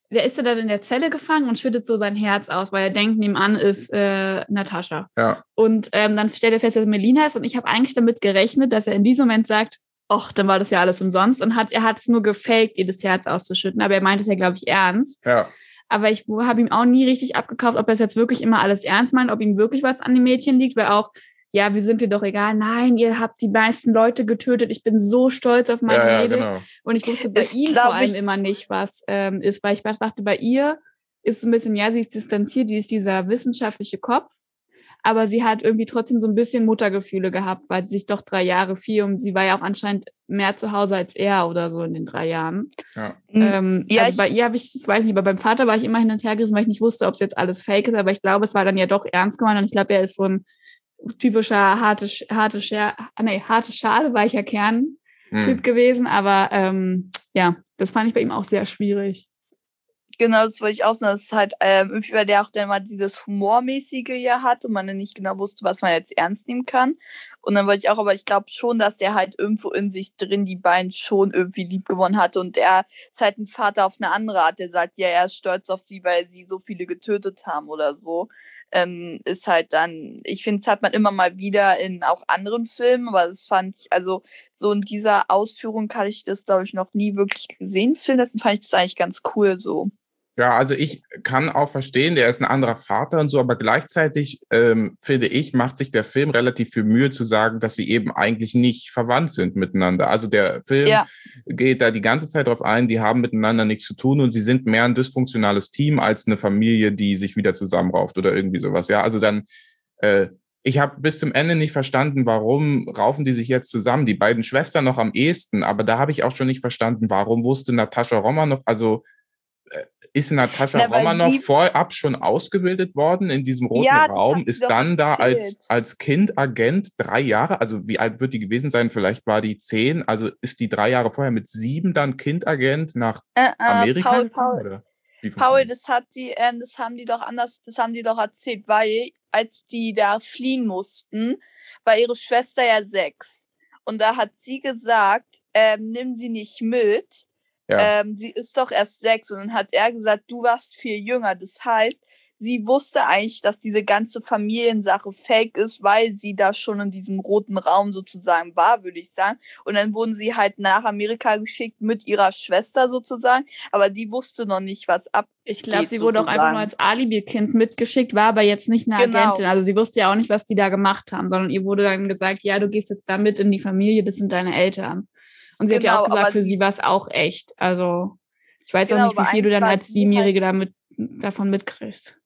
der ist ja dann in der Zelle gefangen und schüttet so sein Herz aus, weil er denkt, nebenan ist äh, Natascha. Ja. Und ähm, dann stellt er fest, dass Melina ist und ich habe eigentlich damit gerechnet, dass er in diesem Moment sagt, ach, dann war das ja alles umsonst und hat, er hat es nur gefaked, ihr das Herz auszuschütten, aber er meint es ja, glaube ich, ernst. Ja. Aber ich habe ihm auch nie richtig abgekauft, ob er es jetzt wirklich immer alles ernst meint, ob ihm wirklich was an den Mädchen liegt, weil auch ja, wir sind dir doch egal. Nein, ihr habt die meisten Leute getötet. Ich bin so stolz auf meine ja, Mädels. Ja, genau. Und ich wusste bei das ihm vor allem immer nicht, was ähm, ist, weil ich dachte, bei ihr ist so ein bisschen, ja, sie ist distanziert, die ist dieser wissenschaftliche Kopf, aber sie hat irgendwie trotzdem so ein bisschen Muttergefühle gehabt, weil sie sich doch drei Jahre viel und sie war ja auch anscheinend mehr zu Hause als er oder so in den drei Jahren. Ja, ähm, ja also bei ihr habe ich, das weiß nicht, aber beim Vater war ich immer hin und her gerissen, weil ich nicht wusste, ob es jetzt alles fake ist, aber ich glaube, es war dann ja doch ernst gemeint und ich glaube, er ist so ein typischer harte, harte, Scher nee, harte Schale, weicher Kern Typ hm. gewesen, aber ähm, ja, das fand ich bei ihm auch sehr schwierig. Genau, das wollte ich auch sagen. Das ist halt ähm, irgendwie, weil der auch dann mal dieses Humormäßige ja hat und man dann nicht genau wusste, was man jetzt ernst nehmen kann. Und dann wollte ich auch, aber ich glaube schon, dass der halt irgendwo in sich drin die beiden schon irgendwie lieb gewonnen hat. Und er ist halt ein Vater auf eine andere Art, der sagt, ja, er ist stolz auf sie, weil sie so viele getötet haben oder so ähm, ist halt dann, ich finde, es hat man immer mal wieder in auch anderen Filmen, aber das fand ich, also so in dieser Ausführung kann ich das, glaube ich, noch nie wirklich gesehen, Film, deswegen fand ich das eigentlich ganz cool so. Ja, also ich kann auch verstehen, der ist ein anderer Vater und so, aber gleichzeitig ähm, finde ich, macht sich der Film relativ viel Mühe zu sagen, dass sie eben eigentlich nicht verwandt sind miteinander. Also der Film ja. geht da die ganze Zeit drauf ein, die haben miteinander nichts zu tun und sie sind mehr ein dysfunktionales Team als eine Familie, die sich wieder zusammenrauft oder irgendwie sowas. Ja, also dann, äh, ich habe bis zum Ende nicht verstanden, warum raufen die sich jetzt zusammen. Die beiden Schwestern noch am ehesten, aber da habe ich auch schon nicht verstanden, warum wusste Natascha Romanoff, also ist Natascha Na, Romanoff vorab schon ausgebildet worden in diesem roten ja, Raum? Ist dann da als, als Kindagent drei Jahre, also wie alt wird die gewesen sein? Vielleicht war die zehn, also ist die drei Jahre vorher mit sieben dann Kindagent nach äh, äh, Amerika? Paul, Paul. Paul, das hat die, ähm, das haben die doch anders, das haben die doch erzählt, weil als die da fliehen mussten, war ihre Schwester ja sechs. Und da hat sie gesagt, ähm, nimm sie nicht mit, ja. Ähm, sie ist doch erst sechs und dann hat er gesagt, du warst viel jünger. Das heißt, sie wusste eigentlich, dass diese ganze Familiensache fake ist, weil sie da schon in diesem roten Raum sozusagen war, würde ich sagen. Und dann wurden sie halt nach Amerika geschickt mit ihrer Schwester sozusagen, aber die wusste noch nicht, was ab. Ich glaube, sie wurde sozusagen. auch einfach nur als Alibi-Kind mitgeschickt, war aber jetzt nicht eine genau. Agentin. Also sie wusste ja auch nicht, was die da gemacht haben, sondern ihr wurde dann gesagt, ja, du gehst jetzt da mit in die Familie, das sind deine Eltern. Und sie genau, hat ja auch genau, gesagt, für sie war es auch echt. Also ich weiß genau, auch nicht, wie viel du dann als Siebenjährige halt, damit, davon mitkriegst.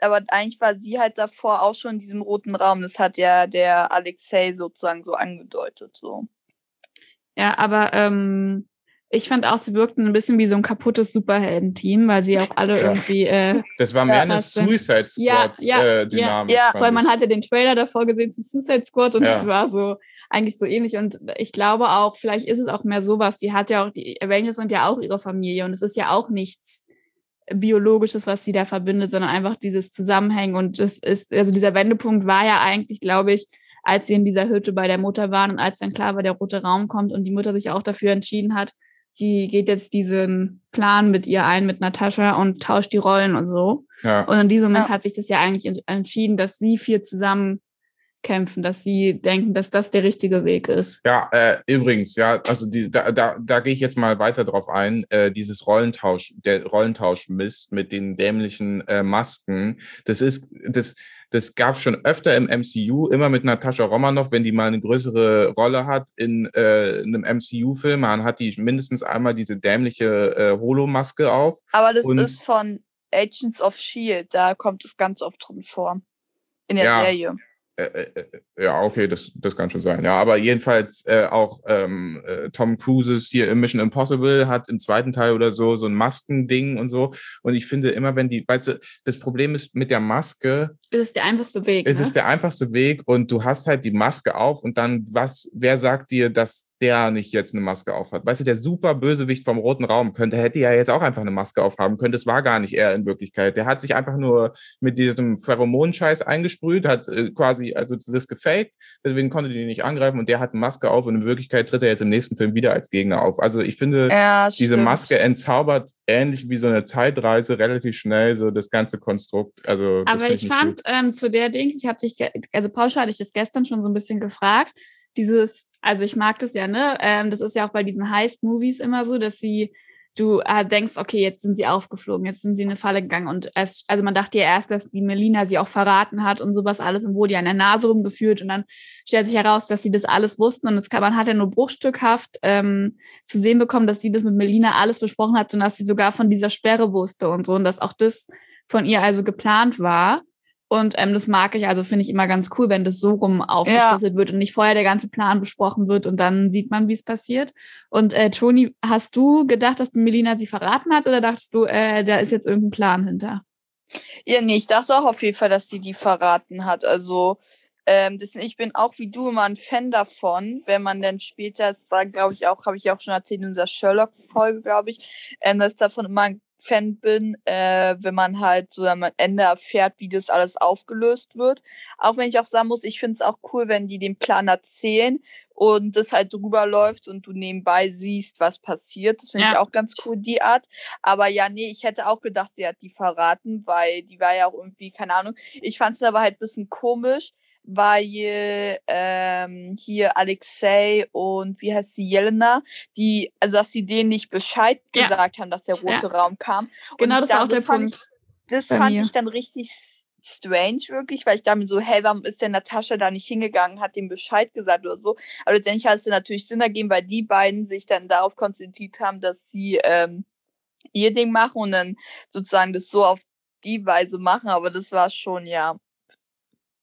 Aber eigentlich war sie halt davor auch schon in diesem roten Raum. Das hat ja der Alexei sozusagen so angedeutet. So. Ja, aber ähm, ich fand auch, sie wirkten ein bisschen wie so ein kaputtes Superhelden-Team, weil sie auch alle ja. irgendwie. Äh, das war mehr eine Suicide Squad-Dynamik. Ja, ja, äh, ja, ja. Vor allem, man hatte den Trailer davor gesehen zu Suicide Squad und es war so eigentlich so ähnlich. Und ich glaube auch, vielleicht ist es auch mehr sowas. Die hat ja auch, die Avengers sind ja auch ihre Familie und es ist ja auch nichts Biologisches, was sie da verbindet, sondern einfach dieses Zusammenhängen. Und das ist, also dieser Wendepunkt war ja eigentlich, glaube ich, als sie in dieser Hütte bei der Mutter waren und als dann klar war, der rote Raum kommt und die Mutter sich auch dafür entschieden hat, sie geht jetzt diesen Plan mit ihr ein, mit Natascha und tauscht die Rollen und so. Ja. Und in diesem Moment ja. hat sich das ja eigentlich entschieden, dass sie vier zusammen kämpfen, dass sie denken, dass das der richtige Weg ist. Ja, äh, übrigens, ja, also die, da, da, da gehe ich jetzt mal weiter drauf ein. Äh, dieses Rollentausch, der Rollentausch-Mist mit den dämlichen äh, Masken, das ist, das, das gab es schon öfter im MCU, immer mit Natascha Romanoff, wenn die mal eine größere Rolle hat in äh, einem MCU-Film. Man hat die mindestens einmal diese dämliche äh, Holo-Maske auf. Aber das Und ist von Agents of Shield, da kommt es ganz oft drin vor. In der ja, Serie. Äh, äh, äh, ja, okay, das, das kann schon sein. Ja, aber jedenfalls äh, auch ähm, äh, Tom Cruises hier im Mission Impossible hat im zweiten Teil oder so so ein Maskending und so. Und ich finde immer, wenn die, weißt du, das Problem ist mit der Maske. Es ist der einfachste Weg. Es ne? ist der einfachste Weg und du hast halt die Maske auf und dann was, wer sagt dir, dass der nicht jetzt eine Maske aufhat. Weißt du, der super Bösewicht vom roten Raum könnte, hätte ja jetzt auch einfach eine Maske aufhaben können. Das war gar nicht er in Wirklichkeit. Der hat sich einfach nur mit diesem Pheromonscheiß eingesprüht, hat äh, quasi, also das gefaked, deswegen konnte die nicht angreifen und der hat eine Maske auf und in Wirklichkeit tritt er jetzt im nächsten Film wieder als Gegner auf. Also ich finde, ja, diese Maske entzaubert ähnlich wie so eine Zeitreise relativ schnell so das ganze Konstrukt. Also, Aber ich, fand ähm, zu der Dings, ich habe dich, also pauschal hatte ich das gestern schon so ein bisschen gefragt, dieses, also ich mag das ja, ne? Ähm, das ist ja auch bei diesen Heist-Movies immer so, dass sie, du äh, denkst, okay, jetzt sind sie aufgeflogen, jetzt sind sie in eine Falle gegangen. Und es, also man dachte ja erst, dass die Melina sie auch verraten hat und sowas alles und wurde ja an der Nase rumgeführt. Und dann stellt sich heraus, dass sie das alles wussten. Und das kann, man hat ja nur bruchstückhaft ähm, zu sehen bekommen, dass sie das mit Melina alles besprochen hat und dass sie sogar von dieser Sperre wusste und so. Und dass auch das von ihr also geplant war. Und ähm, das mag ich, also finde ich immer ganz cool, wenn das so rum aufgeschlüsselt ja. wird und nicht vorher der ganze Plan besprochen wird und dann sieht man, wie es passiert. Und äh, Toni, hast du gedacht, dass du Melina sie verraten hat oder dachtest du, äh, da ist jetzt irgendein Plan hinter? Ja, nee, ich dachte auch auf jeden Fall, dass sie die verraten hat. Also ähm, das, ich bin auch wie du immer ein Fan davon, wenn man dann später, das war glaube ich auch, habe ich auch schon erzählt in unserer Sherlock-Folge, glaube ich, ähm, dass davon immer Fan bin, äh, wenn man halt so am Ende erfährt, wie das alles aufgelöst wird. Auch wenn ich auch sagen muss, ich finde es auch cool, wenn die den Plan erzählen und das halt drüber läuft und du nebenbei siehst, was passiert. Das finde ja. ich auch ganz cool, die Art. Aber ja, nee, ich hätte auch gedacht, sie hat die verraten, weil die war ja auch irgendwie, keine Ahnung. Ich fand es aber halt bisschen komisch, weil ähm, hier Alexei und wie heißt sie, Jelena, die, also dass sie denen nicht Bescheid ja. gesagt haben, dass der rote ja. Raum kam. Genau, und das war auch der Punkt. Ich, das fand mir. ich dann richtig strange wirklich, weil ich mir so, hey, warum ist denn Natascha da nicht hingegangen, hat dem Bescheid gesagt oder so. Aber letztendlich hat es dann natürlich Sinn ergeben, weil die beiden sich dann darauf konzentriert haben, dass sie ähm, ihr Ding machen und dann sozusagen das so auf die Weise machen. Aber das war schon, ja,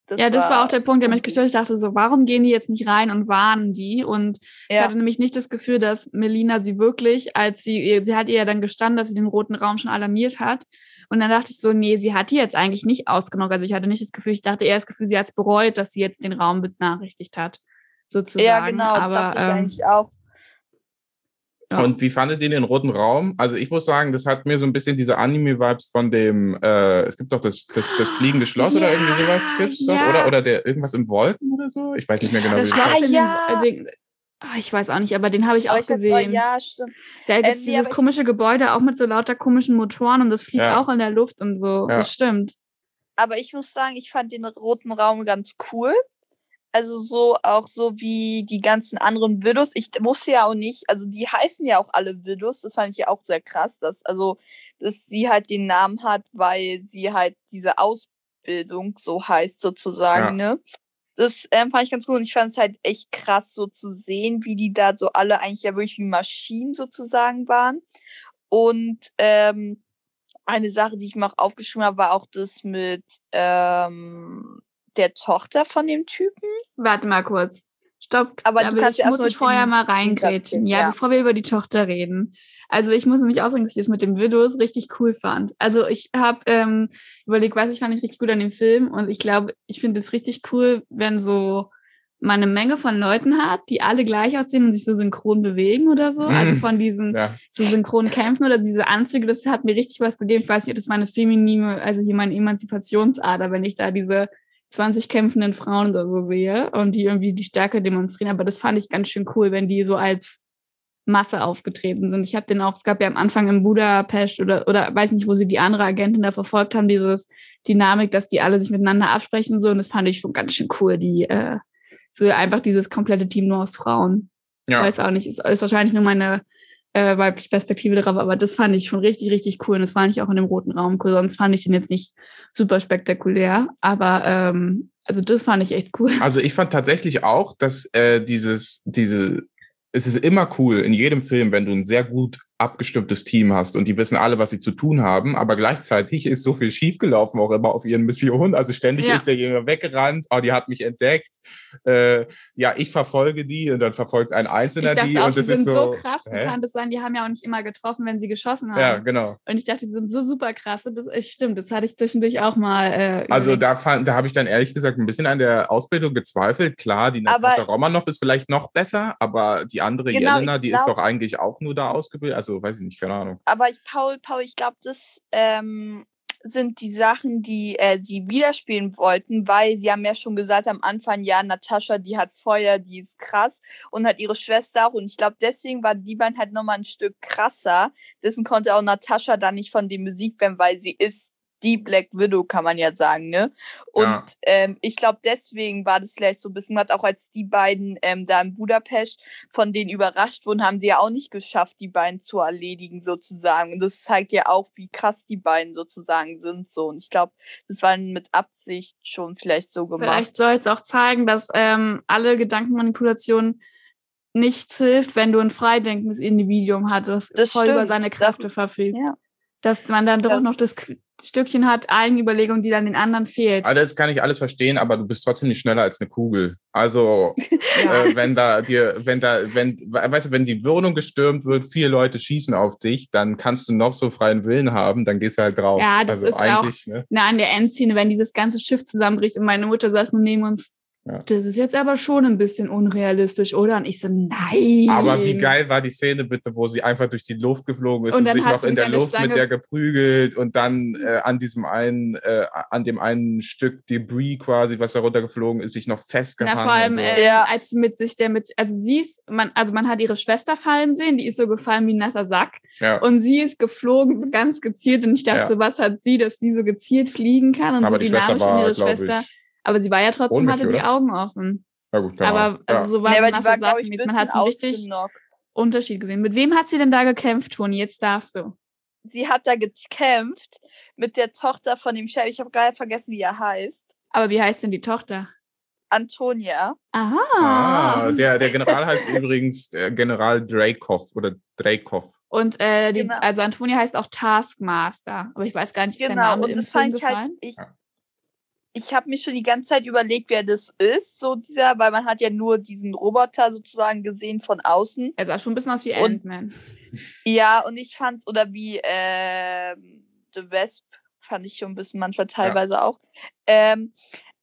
das ja, das war, war auch der Punkt, der mich gestört hat. Ich dachte so, warum gehen die jetzt nicht rein und warnen die? Und ja. ich hatte nämlich nicht das Gefühl, dass Melina sie wirklich, als sie, sie hat ihr ja dann gestanden, dass sie den roten Raum schon alarmiert hat. Und dann dachte ich so, nee, sie hat die jetzt eigentlich nicht ausgenommen. Also ich hatte nicht das Gefühl, ich dachte eher das Gefühl, sie hat es bereut, dass sie jetzt den Raum benachrichtigt hat. Sozusagen. Ja, genau, das Aber, dachte ich ähm, eigentlich auch. Ja. Und wie fandet ihr den roten Raum? Also ich muss sagen, das hat mir so ein bisschen diese Anime-Vibes von dem, äh, es gibt doch das, das, das fliegende Schloss ja, oder irgendwie sowas gibt's ja. doch, oder? Oder der irgendwas im Wolken oder so? Ich weiß nicht mehr genau, das wie Schloss das ja. Den, oh, ich weiß auch nicht, aber den habe ich auch ich gesehen. ja, stimmt. Da gibt es ähm, dieses komische Gebäude auch mit so lauter komischen Motoren und das fliegt ja. auch in der Luft und so. Das stimmt. Aber ich muss sagen, ich fand den roten Raum ganz cool. Also so auch so wie die ganzen anderen Videos. Ich wusste ja auch nicht, also die heißen ja auch alle Videos. Das fand ich ja auch sehr krass, dass also dass sie halt den Namen hat, weil sie halt diese Ausbildung so heißt sozusagen, ja. ne? Das ähm, fand ich ganz cool und ich fand es halt echt krass so zu sehen, wie die da so alle eigentlich ja wirklich wie Maschinen sozusagen waren. Und ähm, eine Sache, die ich mir auch aufgeschrieben habe, war auch das mit ähm, der Tochter von dem Typen. Warte mal kurz. Stopp. Aber da du kannst ich, muss ich vorher mal reingrätschen. Ja, ja, bevor wir über die Tochter reden. Also ich muss nämlich auch sagen, dass ich das mit dem Videos richtig cool fand. Also ich habe ähm, überlegt, was ich fand ich richtig gut an dem Film und ich glaube, ich finde es richtig cool, wenn so man eine Menge von Leuten hat, die alle gleich aussehen und sich so synchron bewegen oder so. Also Mhm. von diesen Ja. so synchron kämpfen oder diese Anzüge, das hat mir richtig was gegeben. Ich weiß nicht, ob das meine feminine, also hier meine Emanzipationsader, wenn ich da diese 20 kämpfenden Frauen oder so sehe und die irgendwie die Stärke demonstrieren. Aber das fand ich ganz schön cool, wenn die so als Masse aufgetreten sind. Ich habe den auch, es gab ja am Anfang in Budapest oder, oder weiß nicht, wo sie die andere Agentin da verfolgt haben, dieses Dynamik, dass die alle sich miteinander absprechen so. Und das fand ich schon ganz schön cool, die, äh, so einfach dieses komplette Team nur aus Frauen. Ja. Weiß auch nicht, ist, ist wahrscheinlich nur meine äh, weibliche Perspektive darauf, aber das fand ich schon richtig, richtig cool. Und das fand ich auch in dem roten Raum cool. Sonst fand ich den jetzt nicht super spektakulär. Aber ähm, also das fand ich echt cool. Also ich fand tatsächlich auch, dass äh, dieses, diese, es ist immer cool in jedem Film, wenn du ein sehr gut abgestimmtes Team hast und die wissen alle, was sie zu tun haben, aber gleichzeitig ist so viel schiefgelaufen auch immer auf ihren Missionen. Also ständig Ja. ist der jemand weggerannt, oh, die hat mich entdeckt. Äh, ja, ich verfolge die und dann verfolgt ein Einzelner Ich dachte die auch, und die sind so, so. krass. Wie hä? kann das sein? Die haben ja auch nicht immer getroffen, wenn sie geschossen haben. Ja, genau. Und ich dachte, die sind so super krass. Das ist stimmt, das hatte ich zwischendurch auch mal. Äh, Also da, fand- da habe ich dann ehrlich gesagt ein bisschen an der Ausbildung gezweifelt. Klar, die Natascha Romanoff ist vielleicht noch besser, aber die andere Genau, Jelena, ich die ist doch eigentlich auch nur da ausgebildet. Also weiß ich nicht, keine Ahnung. Aber ich, Paul, Paul, ich glaube, das ähm, sind die Sachen, die äh, sie widerspielen wollten, weil sie haben ja schon gesagt am Anfang, ja, Natascha, die hat Feuer, die ist krass und hat ihre Schwester auch. Und ich glaube, deswegen war die Band halt nochmal ein Stück krasser. Dessen konnte auch Natascha dann nicht von dem Musik werden, weil sie ist die Black Widow, kann man ja sagen, ne? Und Ja. ähm, ich glaube, deswegen war das vielleicht so ein bisschen, hat auch als die beiden ähm, da in Budapest von denen überrascht wurden, haben sie ja auch nicht geschafft, die beiden zu erledigen, sozusagen. Und das zeigt ja auch, wie krass die beiden sozusagen sind, so. Und ich glaube, das war mit Absicht schon vielleicht so gemacht. Vielleicht soll es auch zeigen, dass ähm, alle Gedankenmanipulationen nichts hilft, wenn du ein freidenkendes Individuum hast, das, Das voll über stimmt. seine Das- Kräfte verfügt. Ja. Dass man dann doch Ja. noch das Stückchen hat, Eigenüberlegung, die dann den anderen fehlt. Also das kann ich alles verstehen, aber du bist trotzdem nicht schneller als eine Kugel. Also Ja. äh, wenn da dir, wenn da, wenn, weißt du, wenn die Wohnung gestürmt wird, vier Leute schießen auf dich, dann kannst du noch so freien Willen haben, dann gehst du halt drauf. Ja, das also ist auch- eigentlich, ne? Na, an der Endszene, wenn dieses ganze Schiff zusammenbricht und meine Mutter saß nur neben uns, Ja. das ist jetzt aber schon ein bisschen unrealistisch, oder? Und ich so, nein. Aber wie geil war die Szene bitte, wo sie einfach durch die Luft geflogen ist Und und, sich noch in der Luft mit Stange- der geprügelt und dann äh, an diesem einen, äh, an dem einen Stück Debris quasi, was da runtergeflogen ist, sich noch festgehangen. Na, vor allem, und so. äh, Ja. als sie mit sich der mit, also sie ist, man, also man hat ihre Schwester fallen sehen, die ist so gefallen wie ein nasser Sack. ja. Und sie ist geflogen, so ganz gezielt. Und ich dachte Ja. so, was hat sie, dass sie so gezielt fliegen kann und Aber so dynamisch war, ihre glaube Schwester. ich, Aber sie war ja trotzdem, ohnmächtig, hatte die oder? Augen offen. ja gut, keine Aber also ja. so war Nee, es ein gewesen. Man hat so einen richtig. Unterschied gesehen. Mit wem hat sie denn da gekämpft, Toni? Jetzt darfst du. Sie hat da gekämpft mit der Tochter von dem Chef. Ich habe gerade vergessen, wie er heißt. Aber wie heißt denn die Tochter? Antonia. Aha. Ah, der, der General heißt übrigens äh, General Dreykov oder Dreykov. Und äh, die, Genau. also Antonia heißt auch Taskmaster. Aber ich weiß gar nicht, ist der Genau. Name Und im das Film fand ich halt, gefallen? ich, Ja. Ich habe mir schon die ganze Zeit überlegt, wer das ist, so dieser, weil man hat ja nur diesen Roboter sozusagen gesehen von außen. Er sah schon ein bisschen aus wie Ant-Man. Ja, und ich fand's, oder wie ähm, The Wesp fand ich schon ein bisschen manchmal teilweise auch. Ähm,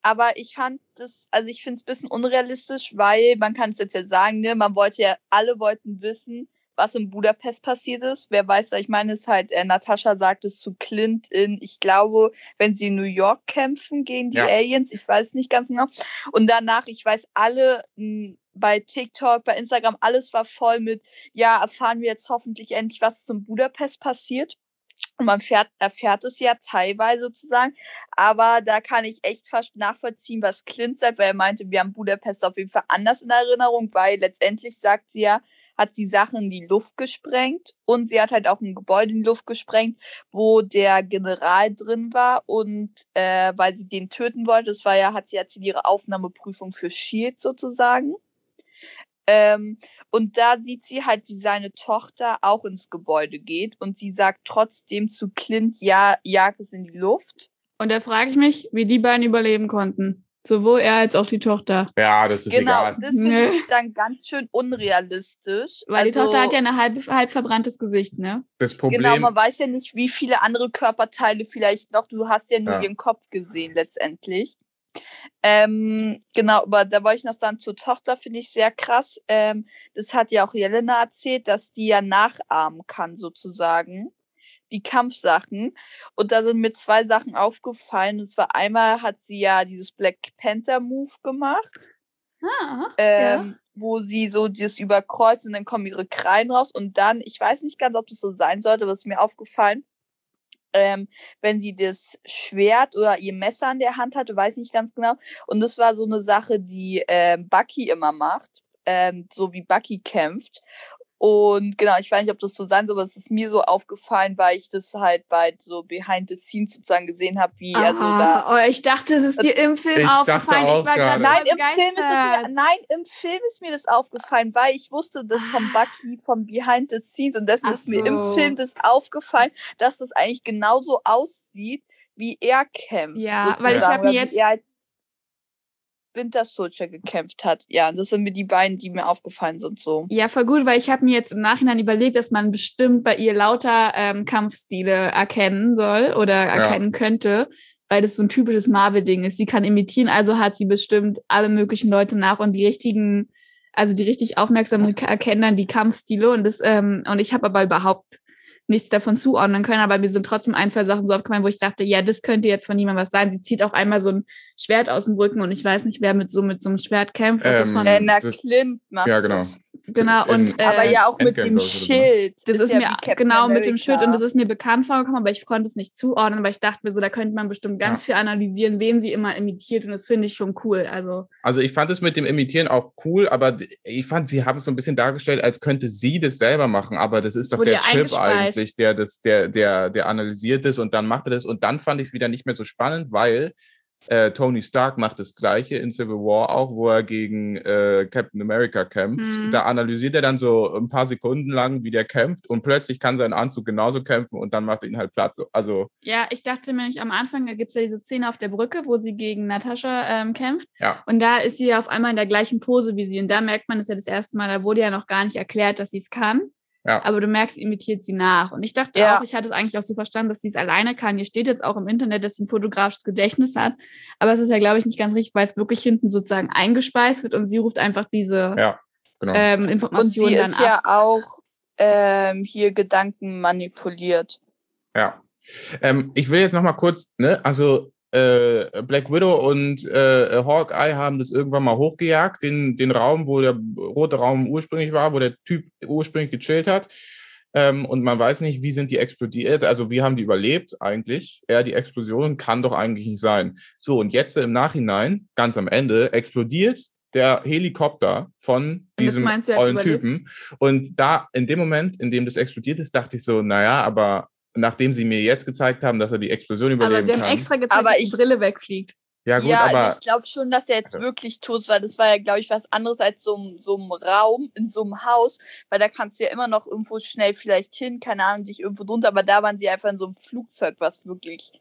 aber ich fand das, also ich finde es ein bisschen unrealistisch, weil man kann es jetzt ja sagen, ne, man wollte ja, alle wollten wissen, was in Budapest passiert ist. Wer weiß, weil ich meine, es ist halt, äh, Natascha sagt es zu Clint in, ich glaube, wenn sie in New York kämpfen gegen die Ja. Aliens, ich weiß nicht ganz genau. Und danach, ich weiß, alle mh, bei TikTok, bei Instagram, alles war voll mit, ja, erfahren wir jetzt hoffentlich endlich, was zum Budapest passiert. Und man fährt, erfährt es ja teilweise sozusagen. Aber da kann ich echt fast nachvollziehen, was Clint sagt, weil er meinte, wir haben Budapest auf jeden Fall anders in Erinnerung, weil letztendlich sagt sie ja, hat sie Sachen in die Luft gesprengt und sie hat halt auch ein Gebäude in die Luft gesprengt, wo der General drin war und äh, weil sie den töten wollte, das war ja, hat sie jetzt ihre Aufnahmeprüfung für Shield sozusagen. Ähm, und da sieht sie halt, wie seine Tochter auch ins Gebäude geht und sie sagt trotzdem zu Clint, ja, jag es in die Luft. Und da frage ich mich, wie die beiden überleben konnten. Sowohl er als auch die Tochter. Ja, das ist genau, egal. das finde ich dann ganz schön unrealistisch. Weil die Also, Tochter hat ja ein halb, halb verbranntes Gesicht, ne? Das Problem, Genau, man weiß ja nicht, wie viele andere Körperteile vielleicht noch. Du hast ja nur Ja. ihren Kopf gesehen letztendlich. Ähm, genau, aber da wollte ich noch sagen, zur Tochter finde ich sehr krass. Ähm, das hat ja auch Jelena erzählt, dass die ja nachahmen kann, sozusagen. Die Kampfsachen. Und da sind mir zwei Sachen aufgefallen. Und zwar einmal hat sie ja dieses Black Panther Move gemacht. Ah, Ähm, ja. wo sie so das überkreuzt und dann kommen ihre Krallen raus. Und dann, ich weiß nicht ganz, ob das so sein sollte, aber es ist mir aufgefallen, ähm, wenn sie das Schwert oder ihr Messer in der Hand hatte, weiß nicht ganz genau. Und das war so eine Sache, die ähm, Bucky immer macht, ähm, so wie Bucky kämpft. Und genau, ich weiß nicht, ob das so sein soll, aber es ist mir so aufgefallen, weil ich das halt bei so Behind the Scenes sozusagen gesehen habe, wie er so da. Ah, oh, ich dachte, es ist dir im Film Ich dachte aufgefallen. auch ich war gerade. Nein im, Film ist mir, nein, im Film ist mir das aufgefallen, weil ich wusste das vom Bucky, vom Behind the Scenes und dessen Ach ist mir im so. Film das aufgefallen, dass das eigentlich genauso aussieht, wie er kämpft. Ja, weil ich sozusagen, hab mir jetzt- Winter Soldier gekämpft hat. Ja, das sind mir die beiden, die mir aufgefallen sind so. Ja, voll gut, weil ich habe mir jetzt im Nachhinein überlegt, dass man bestimmt bei ihr lauter ähm, Kampfstile erkennen soll oder erkennen könnte, weil das so ein typisches Marvel-Ding ist. Sie kann imitieren, also hat sie bestimmt alle möglichen Leute nach und die richtigen, also die richtig aufmerksamen erkennen dann die Kampfstile und das ähm, und ich habe aber überhaupt nichts davon zuordnen können, aber mir sind trotzdem ein, zwei Sachen so aufgefallen, wo ich dachte, ja, das könnte jetzt von niemandem was sein. Sie zieht auch einmal so ein Schwert aus dem Rücken und ich weiß nicht, wer mit so mit so einem Schwert kämpft. Ob das Ähm, von, na, das- Clint macht Ja, genau. das. Genau, in- und äh, Aber ja auch mit dem ne? Schild. Das ist, ja mir genau mit dem Schild und America. das ist mir bekannt vorgekommen, aber ich konnte es nicht zuordnen, aber ich dachte mir so, da könnte man bestimmt ganz viel analysieren, wen sie immer imitiert und das finde ich schon cool. Also Also ich fand es mit dem Imitieren auch cool, aber ich fand, sie haben es so ein bisschen dargestellt, als könnte sie das selber machen, aber das ist doch Wurde der ja Chip eigentlich, der das, der, der, der analysiert ist und dann macht er das und dann fand ich es wieder nicht mehr so spannend, weil äh, Tony Stark macht das Gleiche in Civil War auch, wo er gegen äh, Captain America kämpft. Mhm. Da analysiert er dann so ein paar Sekunden lang, wie der kämpft und plötzlich kann sein Anzug genauso kämpfen und dann macht er ihn halt platt. So. Also ja, ich dachte mir nämlich am Anfang, da gibt es ja diese Szene auf der Brücke, wo sie gegen Natascha ähm, kämpft ja, und da ist sie ja auf einmal in der gleichen Pose wie sie und da merkt man, ist ja das erste Mal, da wurde ja noch gar nicht erklärt, dass sie es kann. Ja. Aber du merkst, sie imitiert sie nach. Und ich dachte Ja. auch, ich hatte es eigentlich auch so verstanden, dass sie es alleine kann. Hier steht jetzt auch im Internet, dass sie ein fotografisches Gedächtnis hat. Aber es ist ja, glaube ich, nicht ganz richtig, weil es wirklich hinten sozusagen eingespeist wird und sie ruft einfach diese Ja, genau. ähm, Und Informationen sie dann ist ab. ja auch ähm, hier Gedanken manipuliert. Ja. Ähm, ich will jetzt noch mal kurz, ne, also äh, Black Widow und äh, Hawkeye haben das irgendwann mal hochgejagt, den, den Raum, wo der rote Raum ursprünglich war, wo der Typ ursprünglich gechillt hat. Ähm, und man weiß nicht, wie sind die explodiert, also wie haben die überlebt eigentlich? Ja, die Explosion kann doch eigentlich nicht sein. So, und jetzt im Nachhinein, ganz am Ende, explodiert der Helikopter von diesem meinst du, hat ollen überlebt? Typen. Und da, in dem Moment, in dem das explodiert ist, dachte ich so, naja, aber nachdem sie mir jetzt gezeigt haben, dass er die Explosion Aber überleben sie haben kann. extra gezeigt, Aber dass die ich- Brille wegfliegt. ja, gut, ja, aber ich glaube schon, dass er jetzt Also- wirklich tot ist, weil das war ja, glaube ich, was anderes als so, ein- so ein Raum in so einem Haus, weil da kannst du ja immer noch irgendwo schnell vielleicht hin, keine Ahnung, dich irgendwo drunter, aber da waren sie einfach in so einem Flugzeug, was wirklich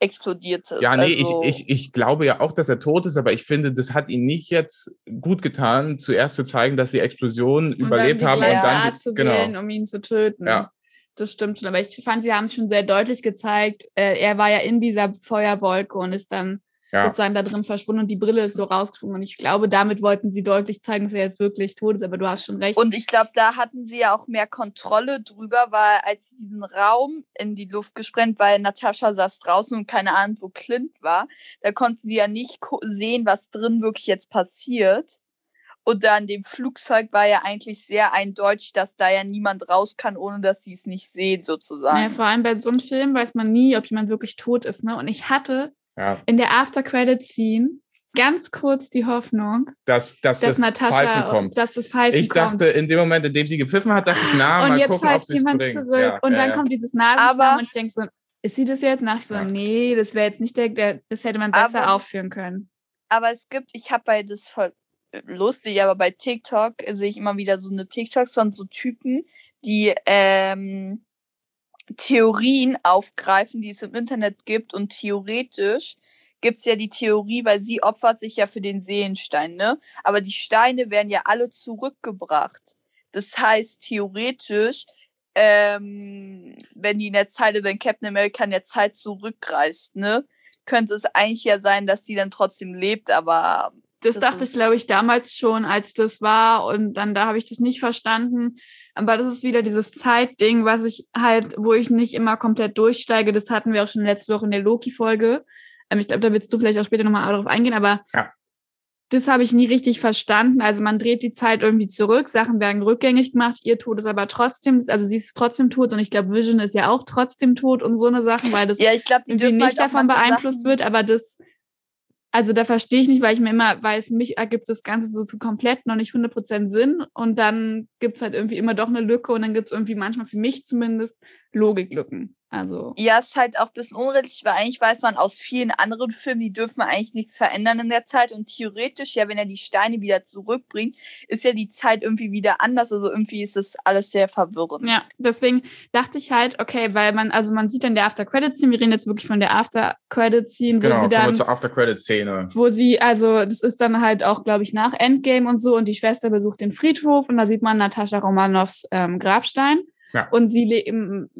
explodiert ist. ja, nee, also, ich, ich, ich glaube ja auch, dass er tot ist, aber ich finde, das hat ihn nicht jetzt gut getan, zuerst zu zeigen, dass die Explosion Und dann überlebt die haben und dann Art zu genau. wählen, um ihn zu töten. Ja. Das stimmt schon. Aber ich fand, sie haben es schon sehr deutlich gezeigt. Äh, er war ja in dieser Feuerwolke und ist dann Ja. sozusagen da drin verschwunden und die Brille ist so rausgesprungen. Und ich glaube, damit wollten sie deutlich zeigen, dass er jetzt wirklich tot ist. Aber du hast schon recht. Und ich glaube, da hatten sie ja auch mehr Kontrolle drüber, weil als sie diesen Raum in die Luft gesprengt, weil Natascha saß draußen und keine Ahnung, wo Clint war, da konnte sie ja nicht sehen, was drin wirklich jetzt passiert. Und dann dem Flugzeug war ja eigentlich sehr eindeutig, dass da ja niemand raus kann, ohne dass sie es nicht sehen, sozusagen. naja, vor allem bei so einem Film weiß man nie, ob jemand wirklich tot ist. Ne? Und ich hatte Ja, in der After-Credit-Scene ganz kurz die Hoffnung, dass, dass dass das Pfeifen Natascha, kommt. dass das Pfeifen Ich kommt. dachte, in dem Moment, in dem sie gepfiffen hat, dachte ich, na, und mal jetzt gucken, ob pfeift jemand bringen. zurück Ja, und ja, dann ja. kommt dieses Nasenschlamm Aber- und ich denke so, ist sie das jetzt? Nach so, Ja. nee, das wäre jetzt nicht der, der, das hätte man besser Aber aufführen können. aber es gibt, ich habe bei das voll lustig, aber bei TikTok sehe ich immer wieder so eine TikToks von so Typen, die ähm, Theorien aufgreifen, die es im Internet gibt und theoretisch gibt's ja die Theorie, weil sie opfert sich ja für den Seelenstein, ne? Aber die Steine werden ja alle zurückgebracht. Das heißt, theoretisch, ähm, wenn die in der Zeit, wenn Captain America in der Zeit zurückreist, ne? könnte es eigentlich ja sein, dass sie dann trotzdem lebt, aber. Das, das dachte ich, glaube ich, damals schon, als das war. Und dann da habe ich das nicht verstanden. Aber das ist wieder dieses Zeitding, was ich halt, wo ich nicht immer komplett durchsteige. Das hatten wir auch schon letzte Woche in der Loki-Folge. Ähm, ich glaube, da willst du vielleicht auch später nochmal darauf eingehen, aber ja das habe ich nie richtig verstanden. Also man dreht die Zeit irgendwie zurück, Sachen werden rückgängig gemacht, ihr Tod ist aber trotzdem, also sie ist trotzdem tot und ich glaube, Vision ist ja auch trotzdem tot und so eine Sachen, weil das ja, ich glaub, irgendwie nicht halt davon beeinflusst Sachen. wird, aber das, also da verstehe ich nicht, weil ich mir immer, weil für mich ergibt das Ganze so zu komplett noch nicht 100% Sinn und dann gibt es halt irgendwie immer doch eine Lücke und dann gibt es irgendwie manchmal für mich zumindest Logiklücken. Also. Ja, ist halt auch ein bisschen unrealistisch, weil eigentlich weiß man aus vielen anderen Filmen, die dürfen eigentlich nichts verändern in der Zeit. Und theoretisch, ja, wenn er die Steine wieder zurückbringt, ist ja die Zeit irgendwie wieder anders. Also irgendwie ist das alles sehr verwirrend. Ja, deswegen dachte ich halt, okay, weil man, also man sieht dann der After-Credit-Scene, wir reden jetzt wirklich von der After-Credit-Scene, genau, wo sie dann. zur After-Credit-Szene. Wo sie, also das ist dann halt auch, glaube ich, nach Endgame und so und die Schwester besucht den Friedhof und da sieht man Natascha Romanows ähm, Grabstein. Ja. Und sie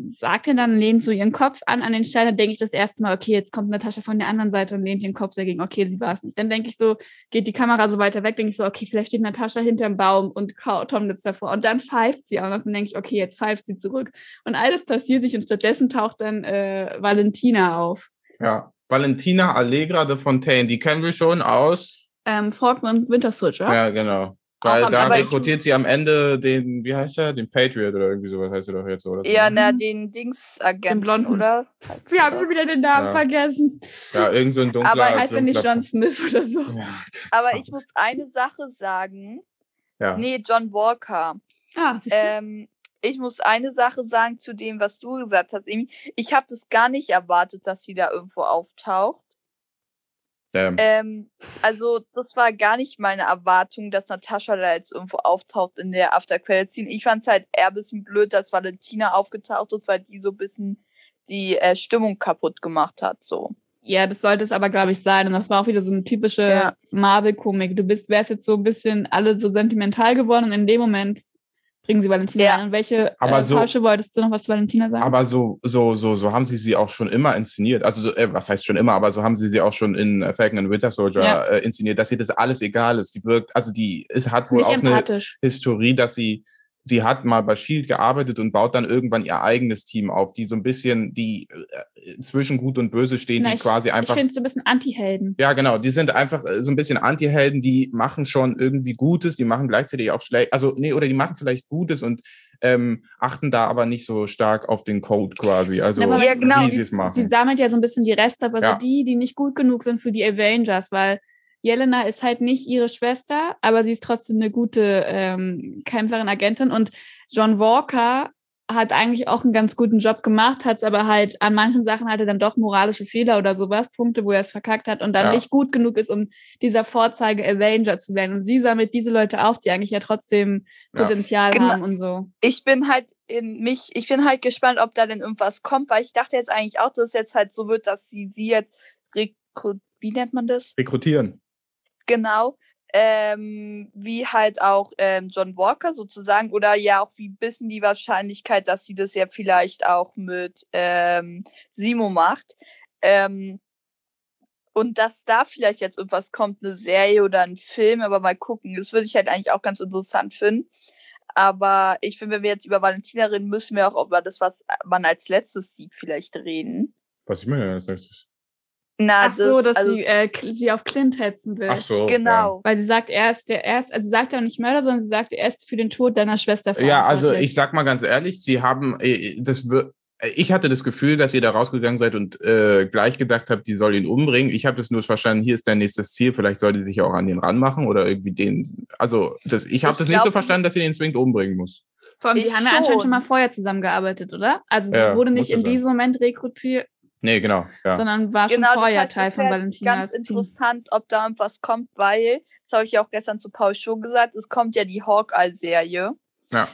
sagt dann, lehnt so ihren Kopf an an den Stein. Dann denke ich das erste Mal, okay, jetzt kommt Natascha von der anderen Seite und lehnt ihren Kopf dagegen. Okay, sie war es nicht. Dann denke ich so, geht die Kamera so weiter weg, denke ich so, okay, vielleicht steht Natascha hinterm Baum und Tom sitzt davor. Und dann pfeift sie auch noch. Dann denke ich, okay, jetzt pfeift sie zurück. Und alles passiert nicht und stattdessen taucht dann äh, Valentina auf. Ja, Valentina Allegra de Fontaine, die kennen wir schon aus. Ähm, und Winter Soldier. Ja, genau. Weil da rekrutiert sie am Ende den, wie heißt er, den Patriot oder irgendwie sowas heißt er doch jetzt, oder? Ja, na, den Dings-Agenten, Blonden, oder? Wir haben schon wieder den Namen ja. vergessen. Ja, irgend so ein dunkler... Aber heißt er nicht John Smith oder so? Ja. Aber ich muss eine Sache sagen. Ja. Nee, John Walker. Ah, ähm, ich muss eine Sache sagen zu dem, was du gesagt hast. Ich habe das gar nicht erwartet, dass sie da irgendwo auftaucht. Ähm. Ähm, also, das war gar nicht meine Erwartung, dass Natascha da jetzt irgendwo auftaucht in der After Credit Scene. Ich fand es halt eher ein bisschen blöd, dass Valentina aufgetaucht ist, weil die so ein bisschen die äh, Stimmung kaputt gemacht hat, so. Ja, das sollte es aber, glaube ich, sein. Und das war auch wieder so eine typische ja. Marvel-Komik. Du bist, wärst jetzt so ein bisschen alle so sentimental geworden und in dem Moment bringen sie Valentina ja. an. Und welche aber äh, so, Falsche wolltest du noch was zu Valentina sagen? Aber so, so, so, so haben sie sie auch schon immer inszeniert. Also, so, äh, was heißt schon immer, aber so haben sie sie auch schon in äh, Falcon and Winter Soldier ja. äh, inszeniert, dass ihr das alles egal ist. Die wirkt, also die es hat wohl Nicht auch eine Historie, dass sie sie hat mal bei Shield gearbeitet und baut dann irgendwann ihr eigenes Team auf, die so ein bisschen, die äh, zwischen Gut und Böse stehen, Na, die ich, quasi einfach. Ich finde so ein bisschen Anti-Helden. Ja, genau. Die sind einfach äh, so ein bisschen Anti-Helden, die machen schon irgendwie Gutes, die machen gleichzeitig auch schlecht, also nee, oder die machen vielleicht Gutes und ähm, achten da aber nicht so stark auf den Code quasi, also ja, ja, genau. wie sie es machen. Sie sammelt ja so ein bisschen die Reste, aber ja. so die, die nicht gut genug sind für die Avengers, weil Jelena ist halt nicht ihre Schwester, aber sie ist trotzdem eine gute ähm, Kämpferin, Agentin. Und John Walker hat eigentlich auch einen ganz guten Job gemacht, hat es aber halt an manchen Sachen hatte dann doch moralische Fehler oder sowas, Punkte, wo er es verkackt hat und dann ja. nicht gut genug ist, um dieser Vorzeige Avenger zu werden. Und sie sammelt diese Leute auf, die eigentlich ja trotzdem Potenzial ja. haben und so. Ich bin halt in mich, ich bin halt gespannt, ob da denn irgendwas kommt, weil ich dachte jetzt eigentlich auch, dass es jetzt halt so wird, dass sie sie jetzt wie nennt man das? Rekrutieren. Genau. Ähm, wie halt auch ähm, John Walker sozusagen oder ja auch wie bisschen die Wahrscheinlichkeit, dass sie das ja vielleicht auch mit ähm, Simo macht. Ähm, und dass da vielleicht jetzt irgendwas kommt, eine Serie oder ein Film, aber mal gucken. Das würde ich halt eigentlich auch ganz interessant finden. Aber ich finde, wenn wir jetzt über Valentina reden, müssen wir auch über das, was man als letztes sieht, vielleicht reden. Was ich meine als letztes? Na, Ach so, dass also, sie, äh, sie auf Clint hetzen will. Ach so. Genau. Ja. Weil sie sagt, er ist der erste, also sie sagt ja auch nicht Mörder, sondern sie sagt, er ist für den Tod deiner Schwester Ja, also ich sag mal ganz ehrlich, sie haben, äh, das wird, ich hatte das Gefühl, dass ihr da rausgegangen seid und äh, gleich gedacht habt, die soll ihn umbringen. Ich habe das nur verstanden, hier ist dein nächstes Ziel, vielleicht soll die sich ja auch an den ranmachen oder irgendwie den. Also, das, ich habe das nicht so verstanden, dass sie den zwingend umbringen muss. Vor allem, die haben ja anscheinend schon mal vorher zusammengearbeitet, oder? Also sie ja, wurde nicht in diesem Moment rekrutiert, Nee, genau. Ja. Sondern war schon genau, vorher das heißt, Teil von Valentina. Ganz interessant, ob da irgendwas kommt, weil, das habe ich ja auch gestern zu Paul schon gesagt, es kommt ja die Hawkeye-Serie. Ja.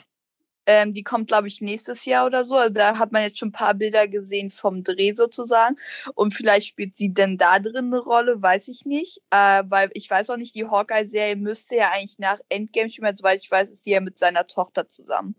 Ähm, die kommt, glaube ich, nächstes Jahr oder so. Also da hat man jetzt schon ein paar Bilder gesehen vom Dreh sozusagen. Und vielleicht spielt sie denn da drin eine Rolle, weiß ich nicht. Äh, weil ich weiß auch nicht, die Hawkeye-Serie müsste ja eigentlich nach Endgame spielen. Soweit ich weiß, ist sie ja mit seiner Tochter zusammen.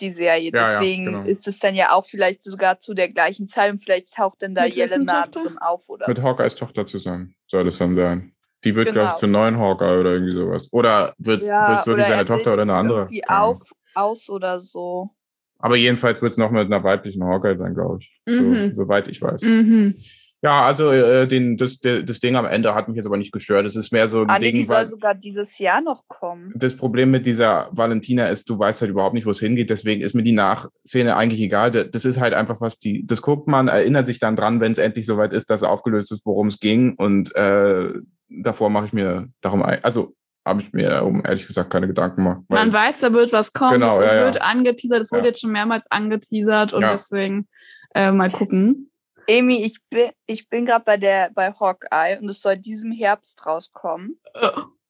Die Serie. Ja, ja, Deswegen genau. ist es dann ja auch vielleicht sogar zu der gleichen Zeit und vielleicht taucht dann da Mit Jelena Tochter? drin auf oder Mit Hawkeyes Tochter zusammen soll es dann sein. Die wird, glaube Genau. ich, zur neuen Hawkeye oder irgendwie sowas. Oder wird es ja, wirklich seine er Tochter oder eine andere? irgendwie auf, aus oder so. Aber jedenfalls wird es noch mit einer weiblichen Hawkeye sein, glaube ich. Mhm. So, soweit ich weiß. Mhm. Ja, also äh, den, das, der- das Ding am Ende hat mich jetzt aber nicht gestört. Es ist mehr so ein Ah, nee, die Ding, soll weil sogar dieses Jahr noch kommen. das Problem mit dieser Valentina ist, du weißt halt überhaupt nicht, wo es hingeht. Deswegen ist mir die Nachszene eigentlich egal. Da- Das ist halt einfach was die, das guckt man, erinnert sich dann dran, wenn es endlich soweit ist, dass aufgelöst ist, worum es ging. Und äh, davor mache ich mir darum, ein- also habe ich mir darum ehrlich gesagt keine Gedanken gemacht. Man weiß, da wird was kommen. Genau, es es ja, ja. wird angeteasert. Es wurde Ja. jetzt schon mehrmals angeteasert und Ja. deswegen äh, mal gucken. Amy, ich bin, ich bin gerade bei der bei Hawkeye und es soll diesem Herbst rauskommen.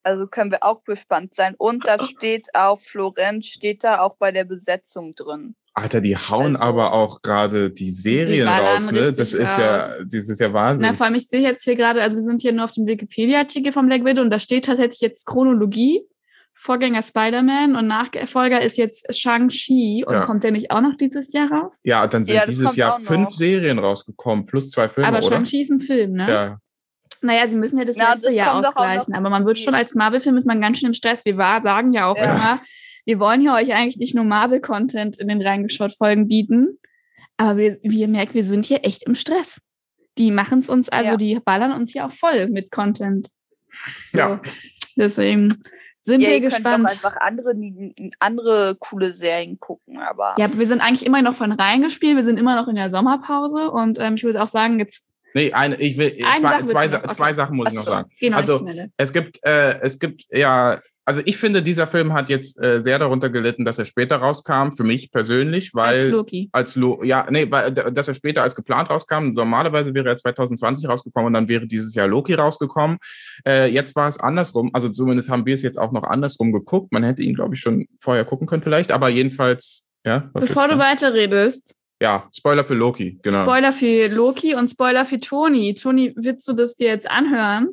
Also können wir auch gespannt sein. Und da steht auf Florenz, steht da auch bei der Besetzung drin. Alter, die hauen Also- aber auch gerade die Serien ballern raus, ne? Das ist ja, das ist ja Wahnsinn. Na, vor allem, ich sehe jetzt hier gerade, also wir sind hier nur auf dem Wikipedia-Artikel vom Black Widow und da steht tatsächlich jetzt Chronologie. Vorgänger Spider-Man und Nachfolger ist jetzt Shang-Chi und Ja. kommt der nicht auch noch dieses Jahr raus? ja, dann sind Ja, dieses Jahr fünf Serien rausgekommen, plus zwei Filme, Aber? Shang-Chi ist ein Film, ne? Ja, Naja, sie müssen ja das Na, letzte das Jahr ausgleichen, aber man wird schon als Marvel-Film ist man ganz schön im Stress. Wir war, sagen ja auch Ja. immer, wir wollen ja euch eigentlich nicht nur Marvel-Content in den reingeschaut Folgen bieten, aber wir, wie ihr merkt, wir sind hier echt im Stress. Die machen es uns, also Ja. die ballern uns hier auch voll mit Content. So, Ja. Deswegen sind ja, wir ihr könnt gespannt. doch einfach andere, andere coole Serien gucken, aber Ja, wir sind eigentlich immer noch von reingespielt, wir sind immer noch in der Sommerpause und ähm, ich würde auch sagen, jetzt nee, eine, ich will, Eine zwei, Sache zwei, zwei okay. Sachen muss ich noch Achso. sagen. genau Also. Es gibt, äh, es gibt, ja, also ich finde, dieser Film hat jetzt äh, sehr darunter gelitten, dass er später rauskam, für mich persönlich, weil als Loki. als Lo ja, nee, weil, dass er später als geplant rauskam. Normalerweise wäre er 2020 rausgekommen und dann wäre dieses Jahr Loki rausgekommen. Äh, jetzt war es andersrum. Also zumindest haben wir es jetzt auch noch andersrum geguckt. Man hätte ihn, glaube ich, schon vorher gucken können vielleicht. Aber jedenfalls, ja. Bevor du weiterredest, Ja, Spoiler für Loki, genau. Spoiler für Loki und Spoiler für Toni. Toni, willst du das dir jetzt anhören?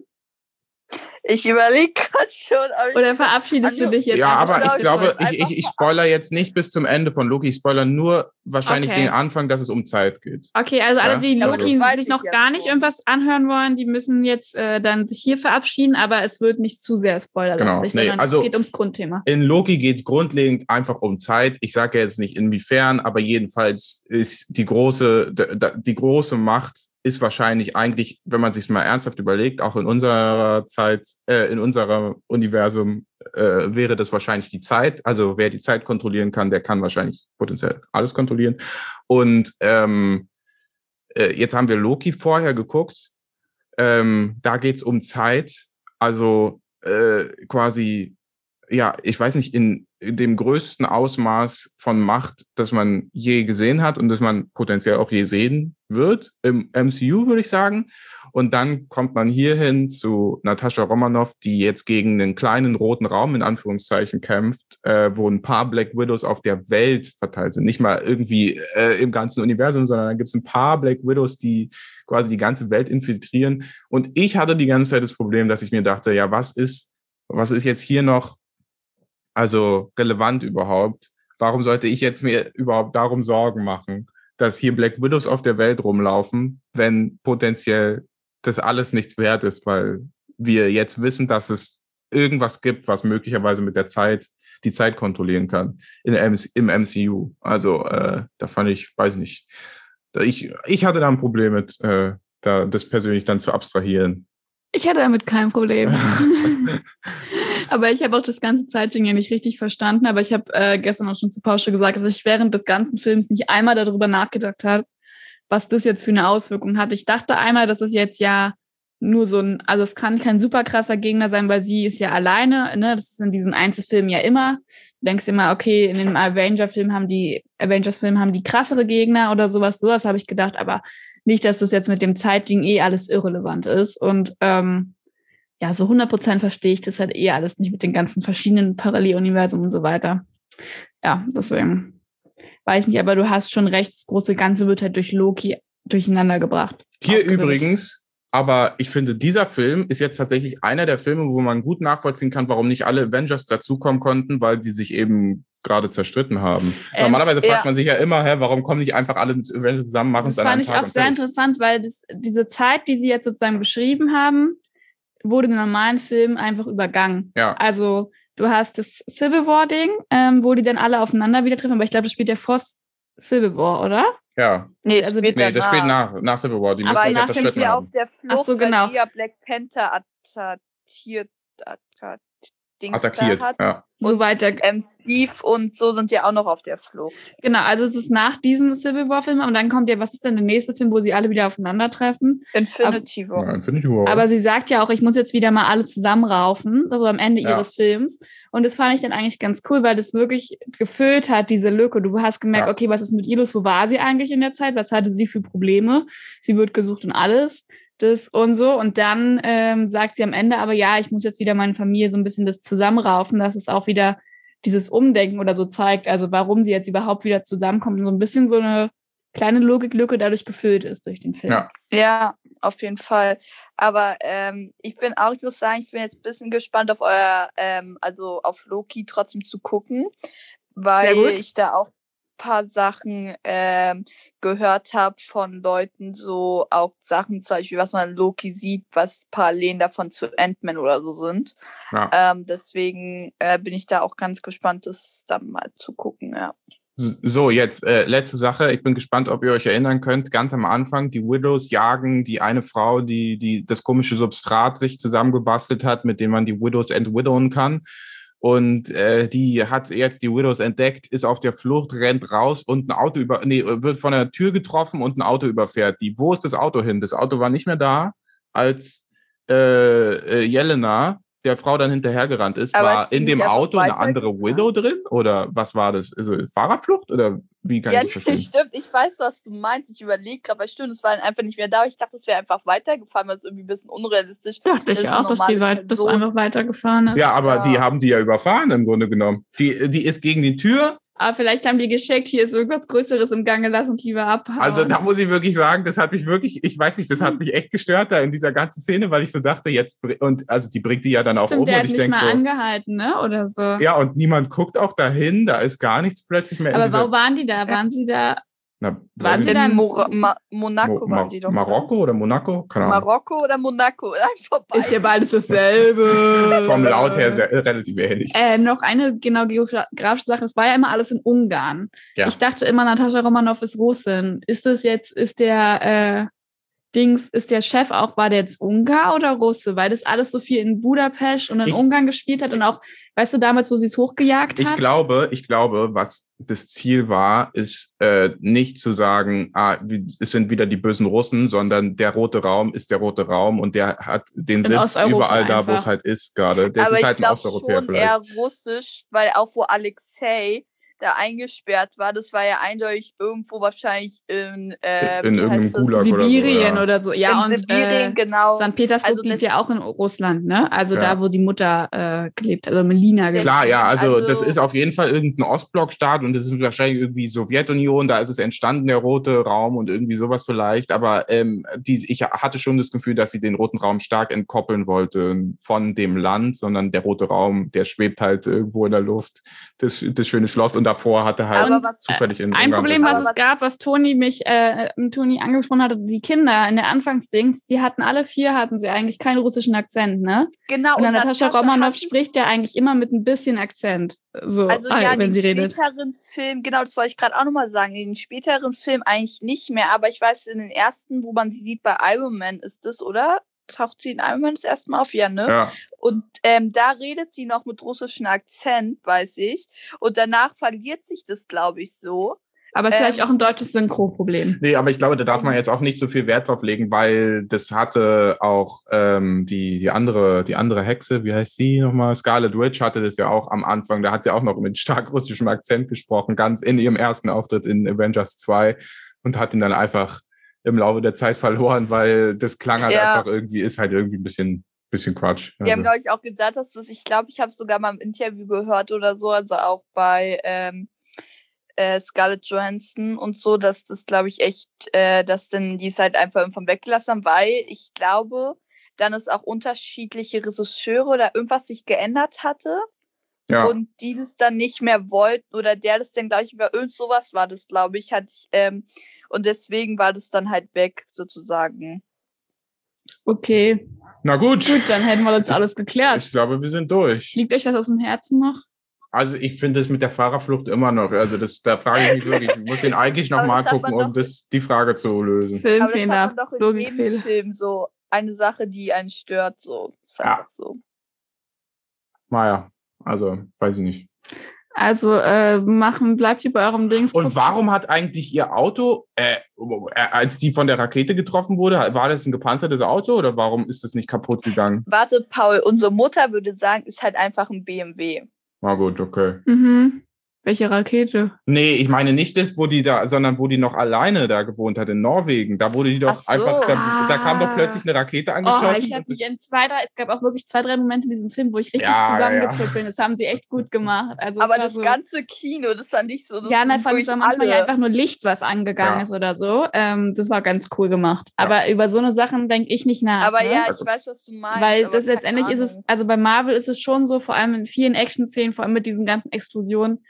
Ich überlege gerade schon. Oder verabschiedest du Also, dich jetzt? ja, aber ich glaube, ich, ich, ich spoiler jetzt nicht bis zum Ende von Loki. Ich spoiler nur wahrscheinlich Okay. den Anfang, dass es um Zeit geht. Okay, also alle, Ja, die Loki sich ich noch ja gar nicht irgendwas anhören wollen, die müssen jetzt äh, dann sich hier verabschieden, aber es wird nicht zu sehr spoilerlastig, Genau. Nee, sondern also- es geht ums Grundthema. In Loki geht es grundlegend einfach um Zeit. Ich sage jetzt nicht inwiefern, aber jedenfalls ist die große, die große Macht ist wahrscheinlich eigentlich, wenn man sich mal ernsthaft überlegt, auch in unserer Zeit, äh, in unserem Universum äh, wäre das wahrscheinlich die Zeit. Also wer die Zeit kontrollieren kann, der kann wahrscheinlich potenziell alles kontrollieren. Und ähm, äh, jetzt haben wir Loki vorher geguckt. Ähm, da geht's um Zeit. Also äh, quasi ja, ich weiß nicht, in, in dem größten Ausmaß von Macht, das man je gesehen hat und das man potenziell auch je sehen wird im MCU, würde ich sagen. Und dann kommt man hierhin zu Natascha Romanoff, die jetzt gegen einen kleinen roten Raum in Anführungszeichen kämpft, äh, wo ein paar Black Widows auf der Welt verteilt sind. Nicht mal irgendwie äh, im ganzen Universum, sondern da gibt es ein paar Black Widows, die quasi die ganze Welt infiltrieren. Und ich hatte die ganze Zeit das Problem, dass ich mir dachte, ja, was ist, was ist jetzt hier noch also relevant überhaupt? Warum sollte ich jetzt mir überhaupt darum Sorgen machen, dass hier Black Widows auf der Welt rumlaufen, wenn potenziell das alles nichts wert ist, weil wir jetzt wissen, dass es irgendwas gibt, was möglicherweise mit der Zeit die Zeit kontrollieren kann in im MCU. Also äh, da fand ich, weiß nicht, ich, ich hatte da ein Problem mit, äh, da das persönlich dann zu abstrahieren. Ich hatte damit kein Problem. aber ich habe auch das ganze Zeitding ja nicht richtig verstanden. Aber ich habe äh, gestern auch schon zu Pausche gesagt, dass ich während des ganzen Films nicht einmal darüber nachgedacht habe, was das jetzt für eine Auswirkung hat. Ich dachte einmal, dass es jetzt ja nur so ein, also es kann kein super krasser Gegner sein, weil sie ist ja alleine, ne? Das ist in diesen Einzelfilmen ja immer. Du denkst immer, okay, in dem Avenger-Film haben die, Avengers-Film haben die krassere Gegner oder sowas, sowas habe ich gedacht, aber nicht, dass das jetzt mit dem Zeitding eh alles irrelevant ist. Und ähm, ja, so 100% verstehe ich das halt eh alles nicht mit den ganzen verschiedenen Paralleluniversen und so weiter. Ja, deswegen weiß nicht, aber du hast schon recht, das große Ganze wird halt durch Loki durcheinander gebracht. Hier übrigens, aber ich finde, dieser Film ist jetzt tatsächlich einer der Filme, wo man gut nachvollziehen kann, warum nicht alle Avengers dazukommen konnten, weil sie sich eben gerade zerstritten haben. Ähm, Normalerweise fragt ja. man sich ja immer, hä, warum kommen nicht einfach alle Avengers zusammen, machen es Das fand an ich Tag auch sehr interessant, weil das, diese Zeit, die sie jetzt sozusagen beschrieben haben, wurde in normalen Filmen einfach übergangen. Ja, Also du hast das Civil War Ding, ähm, wo die dann alle aufeinander wieder treffen, aber ich glaube, das spielt ja vor Civil War, oder? ja. Nee, Also spielt Nee, das spielt nach, nach Civil War. Die so, müssen nach dem sie auf der Flucht, Ach so, genau. weil sie ja Black Panther attackiert, attack, Dings Attackiert, da hat. ja. So weiter. Ähm, Steve und so sind ja auch noch auf der Flucht. Genau, also es ist nach diesem Civil War Film und dann kommt ja, was ist denn der nächste Film, wo sie alle wieder aufeinandertreffen? Infinity War. Ja, Infinity War. Aber sie sagt ja auch, ich muss jetzt wieder mal alle zusammenraufen, also am Ende Ja. ihres Films. Und das fand ich dann eigentlich ganz cool, weil das wirklich gefüllt hat, diese Lücke. Du hast gemerkt, Ja. okay, was ist mit ihr los? Wo war sie eigentlich in der Zeit? Was hatte sie für Probleme? Sie wird gesucht und alles. Das und so. Und dann ähm, sagt sie am Ende aber, ja, ich muss jetzt wieder meine Familie so ein bisschen das zusammenraufen, dass es auch wieder dieses Umdenken oder so zeigt, also warum sie jetzt überhaupt wieder zusammenkommen. Und so ein bisschen so eine kleine Logiklücke dadurch gefüllt ist durch den Film. Ja. Ja, auf jeden Fall. Aber ähm, ich bin auch, ich muss sagen, ich bin jetzt ein bisschen gespannt auf euer, ähm, also auf Loki trotzdem zu gucken, weil ich da auch paar Sachen ähm, gehört habe von Leuten, so auch Sachen zum Beispiel, was man in Loki sieht, was Parallelen davon zu Ant-Man oder so sind. Ja. Ähm, deswegen äh, bin ich da auch ganz gespannt, das dann mal zu gucken, ja. So, jetzt äh, letzte Sache. Ich bin gespannt, ob ihr euch erinnern könnt. Ganz am Anfang, die Widows jagen die eine Frau, die, die das komische Substrat sich zusammengebastelt hat, mit dem man die Widows entwidowen kann. Und äh, die hat jetzt die Widows entdeckt, ist auf der Flucht, rennt raus und ein Auto über, nee, wird von der Tür getroffen und ein Auto überfährt die. Wo ist das Auto hin? Das Auto war nicht mehr da, als äh, äh, Jelena der Frau dann hinterhergerannt ist. Aber war in dem Auto eine andere? Widow drin? Oder was war das? Also Fahrradflucht? Oder wie kann Ja, ich das verstehen? stimmt. Ich weiß, was du meinst. Ich überlege gerade, aber stimmt, es war einfach nicht mehr da. Ich dachte, es wäre einfach weitergefahren, weil es irgendwie ein bisschen unrealistisch Dachte ich Das auch, dass die weit, das einfach weitergefahren ist. Ja, aber Ja. die haben die ja überfahren im Grunde genommen. Die, die ist gegen die Tür. Aber vielleicht haben die gescheckt, hier ist irgendwas Größeres im Gange, lass uns lieber abhauen. Also da muss ich wirklich sagen, das hat mich wirklich, ich weiß nicht, das hat mich echt gestört da in dieser ganzen Szene, weil ich so dachte, jetzt, und also die bringt die ja dann auch Stimmt, um der und hat ich nicht denke mal so, angehalten, ne? Oder so. ja, und niemand guckt auch dahin, da ist gar nichts plötzlich mehr Aber wo waren die da? Waren sie da? Na, waren sie dann- Mora Ma Monaco Mo waren die doch. Marokko oder Monaco? Keine Ahnung. Marokko oder Monaco? Ist ja beides dasselbe. Vom Laut her sehr, äh, relativ ähnlich. Äh, noch eine genau geografische Sache. Es war ja immer alles in Ungarn. Ja. Ich dachte immer, Natascha Romanoff ist Russin. Ist das jetzt, ist der äh, Dings, ist der Chef auch, war der jetzt Ungar oder Russe? Weil das alles so viel in Budapest und in Ich- Ungarn gespielt hat und auch, weißt du, damals, wo sie es hochgejagt Ich hat? glaube, ich glaube, was das Ziel war, ist äh, nicht zu sagen, ah, es sind wieder die bösen Russen, sondern der rote Raum ist der rote Raum und der hat den In Sitz überall da, wo es einfach. halt ist gerade. Der aber ist ich halt ein glaube Osteuropäer schon vielleicht. eher russisch, weil auch wo Alexei da eingesperrt war, das war ja eindeutig irgendwo wahrscheinlich in, äh, In irgendeinem? Gulag. oder so, Sibirien ja. oder so. Ja, in und Sibirien, äh, genau. St. Petersburg Also liegt ja auch in Russland, ne? Also Ja. da, wo die Mutter äh, gelebt hat, also Melina gelebt Klar, ja, also, Also- das ist auf jeden Fall irgendein Ostblockstaat und das ist wahrscheinlich irgendwie Sowjetunion, da ist es entstanden, der rote Raum und irgendwie sowas vielleicht. Aber ähm, die, ich hatte schon das Gefühl, dass sie den roten Raum stark entkoppeln wollte von dem Land, sondern der rote Raum, der schwebt halt irgendwo in der Luft, das, das schöne Schloss und davor hatte halt Aber was- zufällig in Ein Ungarn Problem, was es gab, was Toni mich, äh, Toni angesprochen hatte, die Kinder in der Anfangsdings, die hatten alle vier, hatten sie eigentlich keinen russischen Akzent, ne? genau. Und dann Natascha es- spricht ja eigentlich immer mit ein bisschen Akzent, so, Also äh, ja, in den sie redet. späteren Filmen, genau, das wollte ich gerade auch nochmal sagen, in den späteren Filmen eigentlich nicht mehr, aber ich weiß, in den ersten, wo man sie sieht bei Iron Man ist das, oder? Taucht sie in Iron Man das erste Mal auf, ja, ne? Ja, Und ähm, da redet sie noch mit russischem Akzent, weiß ich. Und danach verliert sich das, glaube ich, so. Aber es ist vielleicht ähm, auch ein deutsches Synchro-Problem. Nee, aber ich glaube, da darf man jetzt auch nicht so viel Wert drauf legen, weil das hatte auch ähm, die, die andere, die andere Hexe, wie heißt sie nochmal? Scarlet Witch hatte das ja auch am Anfang. Da hat sie auch noch mit stark russischem Akzent gesprochen, ganz in ihrem ersten Auftritt in Avengers 2 und hat ihn dann einfach im Laufe der Zeit verloren, weil das klang halt Ja. einfach irgendwie, ist halt irgendwie ein bisschen, bisschen Quatsch. Wir haben, Also, glaube ich, auch gesagt, dass das, ich glaube, ich habe es sogar mal im Interview gehört oder so, also auch bei ähm, äh, Scarlett Johansson und so, dass das, glaube ich, echt, äh, dass denn die es halt einfach irgendwann weggelassen haben, weil ich glaube, dann es auch unterschiedliche Regisseure oder irgendwas sich geändert hatte. Ja. und die das dann nicht mehr wollten oder der das dann, glaube ich, über irgend sowas war das, glaube ich, hatte ich, ähm, und deswegen war das dann halt weg, sozusagen. Okay, Na gut. gut, dann hätten wir uns alles geklärt. Ich glaube, wir sind durch. Liegt euch was aus dem Herzen noch? Also ich finde es mit der Fahrerflucht immer noch. Also das, da frage ich mich wirklich, ich muss ihn eigentlich nochmal das gucken, um das, die Frage zu lösen. Aber das hat Filmfehler, man doch in jedem Logikfehler. Film so eine Sache, die einen stört, so. Ist Ja. einfach so. Naja, also weiß ich nicht. Also äh, machen, bleibt ihr bei eurem Dings. Und warum hat eigentlich ihr Auto, äh, äh, als die von der Rakete getroffen wurde, war das ein gepanzertes Auto oder warum ist das nicht kaputt gegangen? Warte, Paul, unsere Mutter würde sagen, ist halt einfach ein BMW. Na gut, okay. Mhm. Welche Rakete? Nee, ich meine nicht das, wo die da, sondern wo die noch alleine da gewohnt hat, in Norwegen. Da wurde die doch so. einfach, da, da kam doch Ah. plötzlich eine Rakete Oh, angeschossen. ich habe mich in zwei, drei, es gab auch wirklich zwei, drei Momente in diesem Film, wo ich richtig Ja, zusammengezuckt bin. Das haben sie echt gut gemacht. Also Aber war das so, ganze Kino, das fand ich so. Das Ja, nein, es wirklich war manchmal ja alle. einfach nur Licht, was angegangen Ja. ist oder so. Ähm, das war ganz cool gemacht. Ja. Aber über so eine Sachen denke ich nicht nach. Aber ne? ja, Also- ich weiß, was du meinst. Weil das letztendlich ist es, Ahnung. also bei Marvel ist es schon so, vor allem in vielen Action-Szenen, vor allem mit diesen ganzen Explosionen,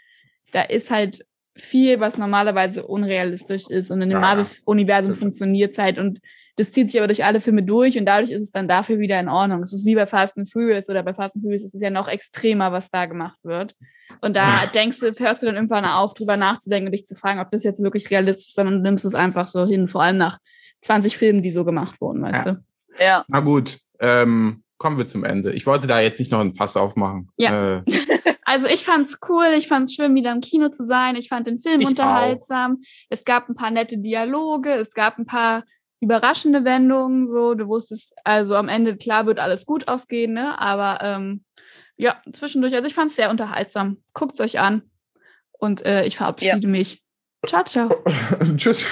da ist halt viel, was normalerweise unrealistisch ist. Und in dem Ja, Marvel-Universum funktioniert es halt und das zieht sich aber durch alle Filme durch und dadurch ist es dann dafür wieder in Ordnung. Es ist wie bei Fast and Furious oder bei Fast and Furious ist es ja noch extremer, was da gemacht wird. Und da denkst du, hörst du dann irgendwann auf, drüber nachzudenken und dich zu fragen, ob das jetzt wirklich realistisch ist, sondern du nimmst es einfach so hin, vor allem nach 20 Filmen, die so gemacht wurden, weißt Ja. du? Ja. Na gut, ähm, kommen wir zum Ende. Ich wollte da jetzt nicht noch ein Fass aufmachen. Ja. Äh, Also ich fand's cool, ich fand's schön, wieder im Kino zu sein. Ich fand den Film Ich unterhaltsam. Es gab ein paar nette Dialoge, es gab ein paar überraschende Wendungen. So, du wusstest, also am Ende klar wird alles gut ausgehen, ne? Aber ähm, ja, zwischendurch. Also ich fand's sehr unterhaltsam. Guckt's euch an und äh, ich verabschiede mich. Ciao, ciao. tschüss.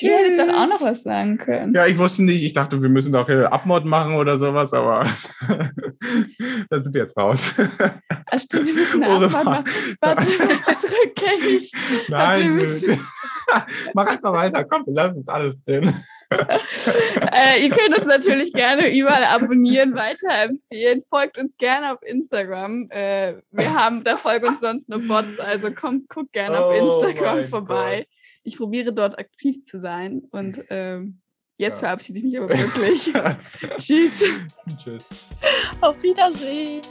Ihr hättet doch auch noch was sagen können. Ja, ich wusste nicht, ich dachte, wir müssen doch hier Abmord machen oder sowas, aber da sind wir jetzt raus. Ach, stimmt, wir müssen eine Abfahrt machen. Warte, kenn ich. Warte, Nein, müssen- mach einfach weiter. Komm, wir lassen es alles drin. Äh, ihr könnt uns natürlich gerne überall abonnieren, weiterempfehlen. Folgt uns gerne auf Instagram. Äh, wir haben, da folgen uns sonst nur Bots, also kommt, guckt gerne auf Oh Instagram mein vorbei. Ich probiere dort aktiv zu sein und ähm, jetzt Ja. verabschiede ich mich aber wirklich. Tschüss. Tschüss. Auf Wiedersehen.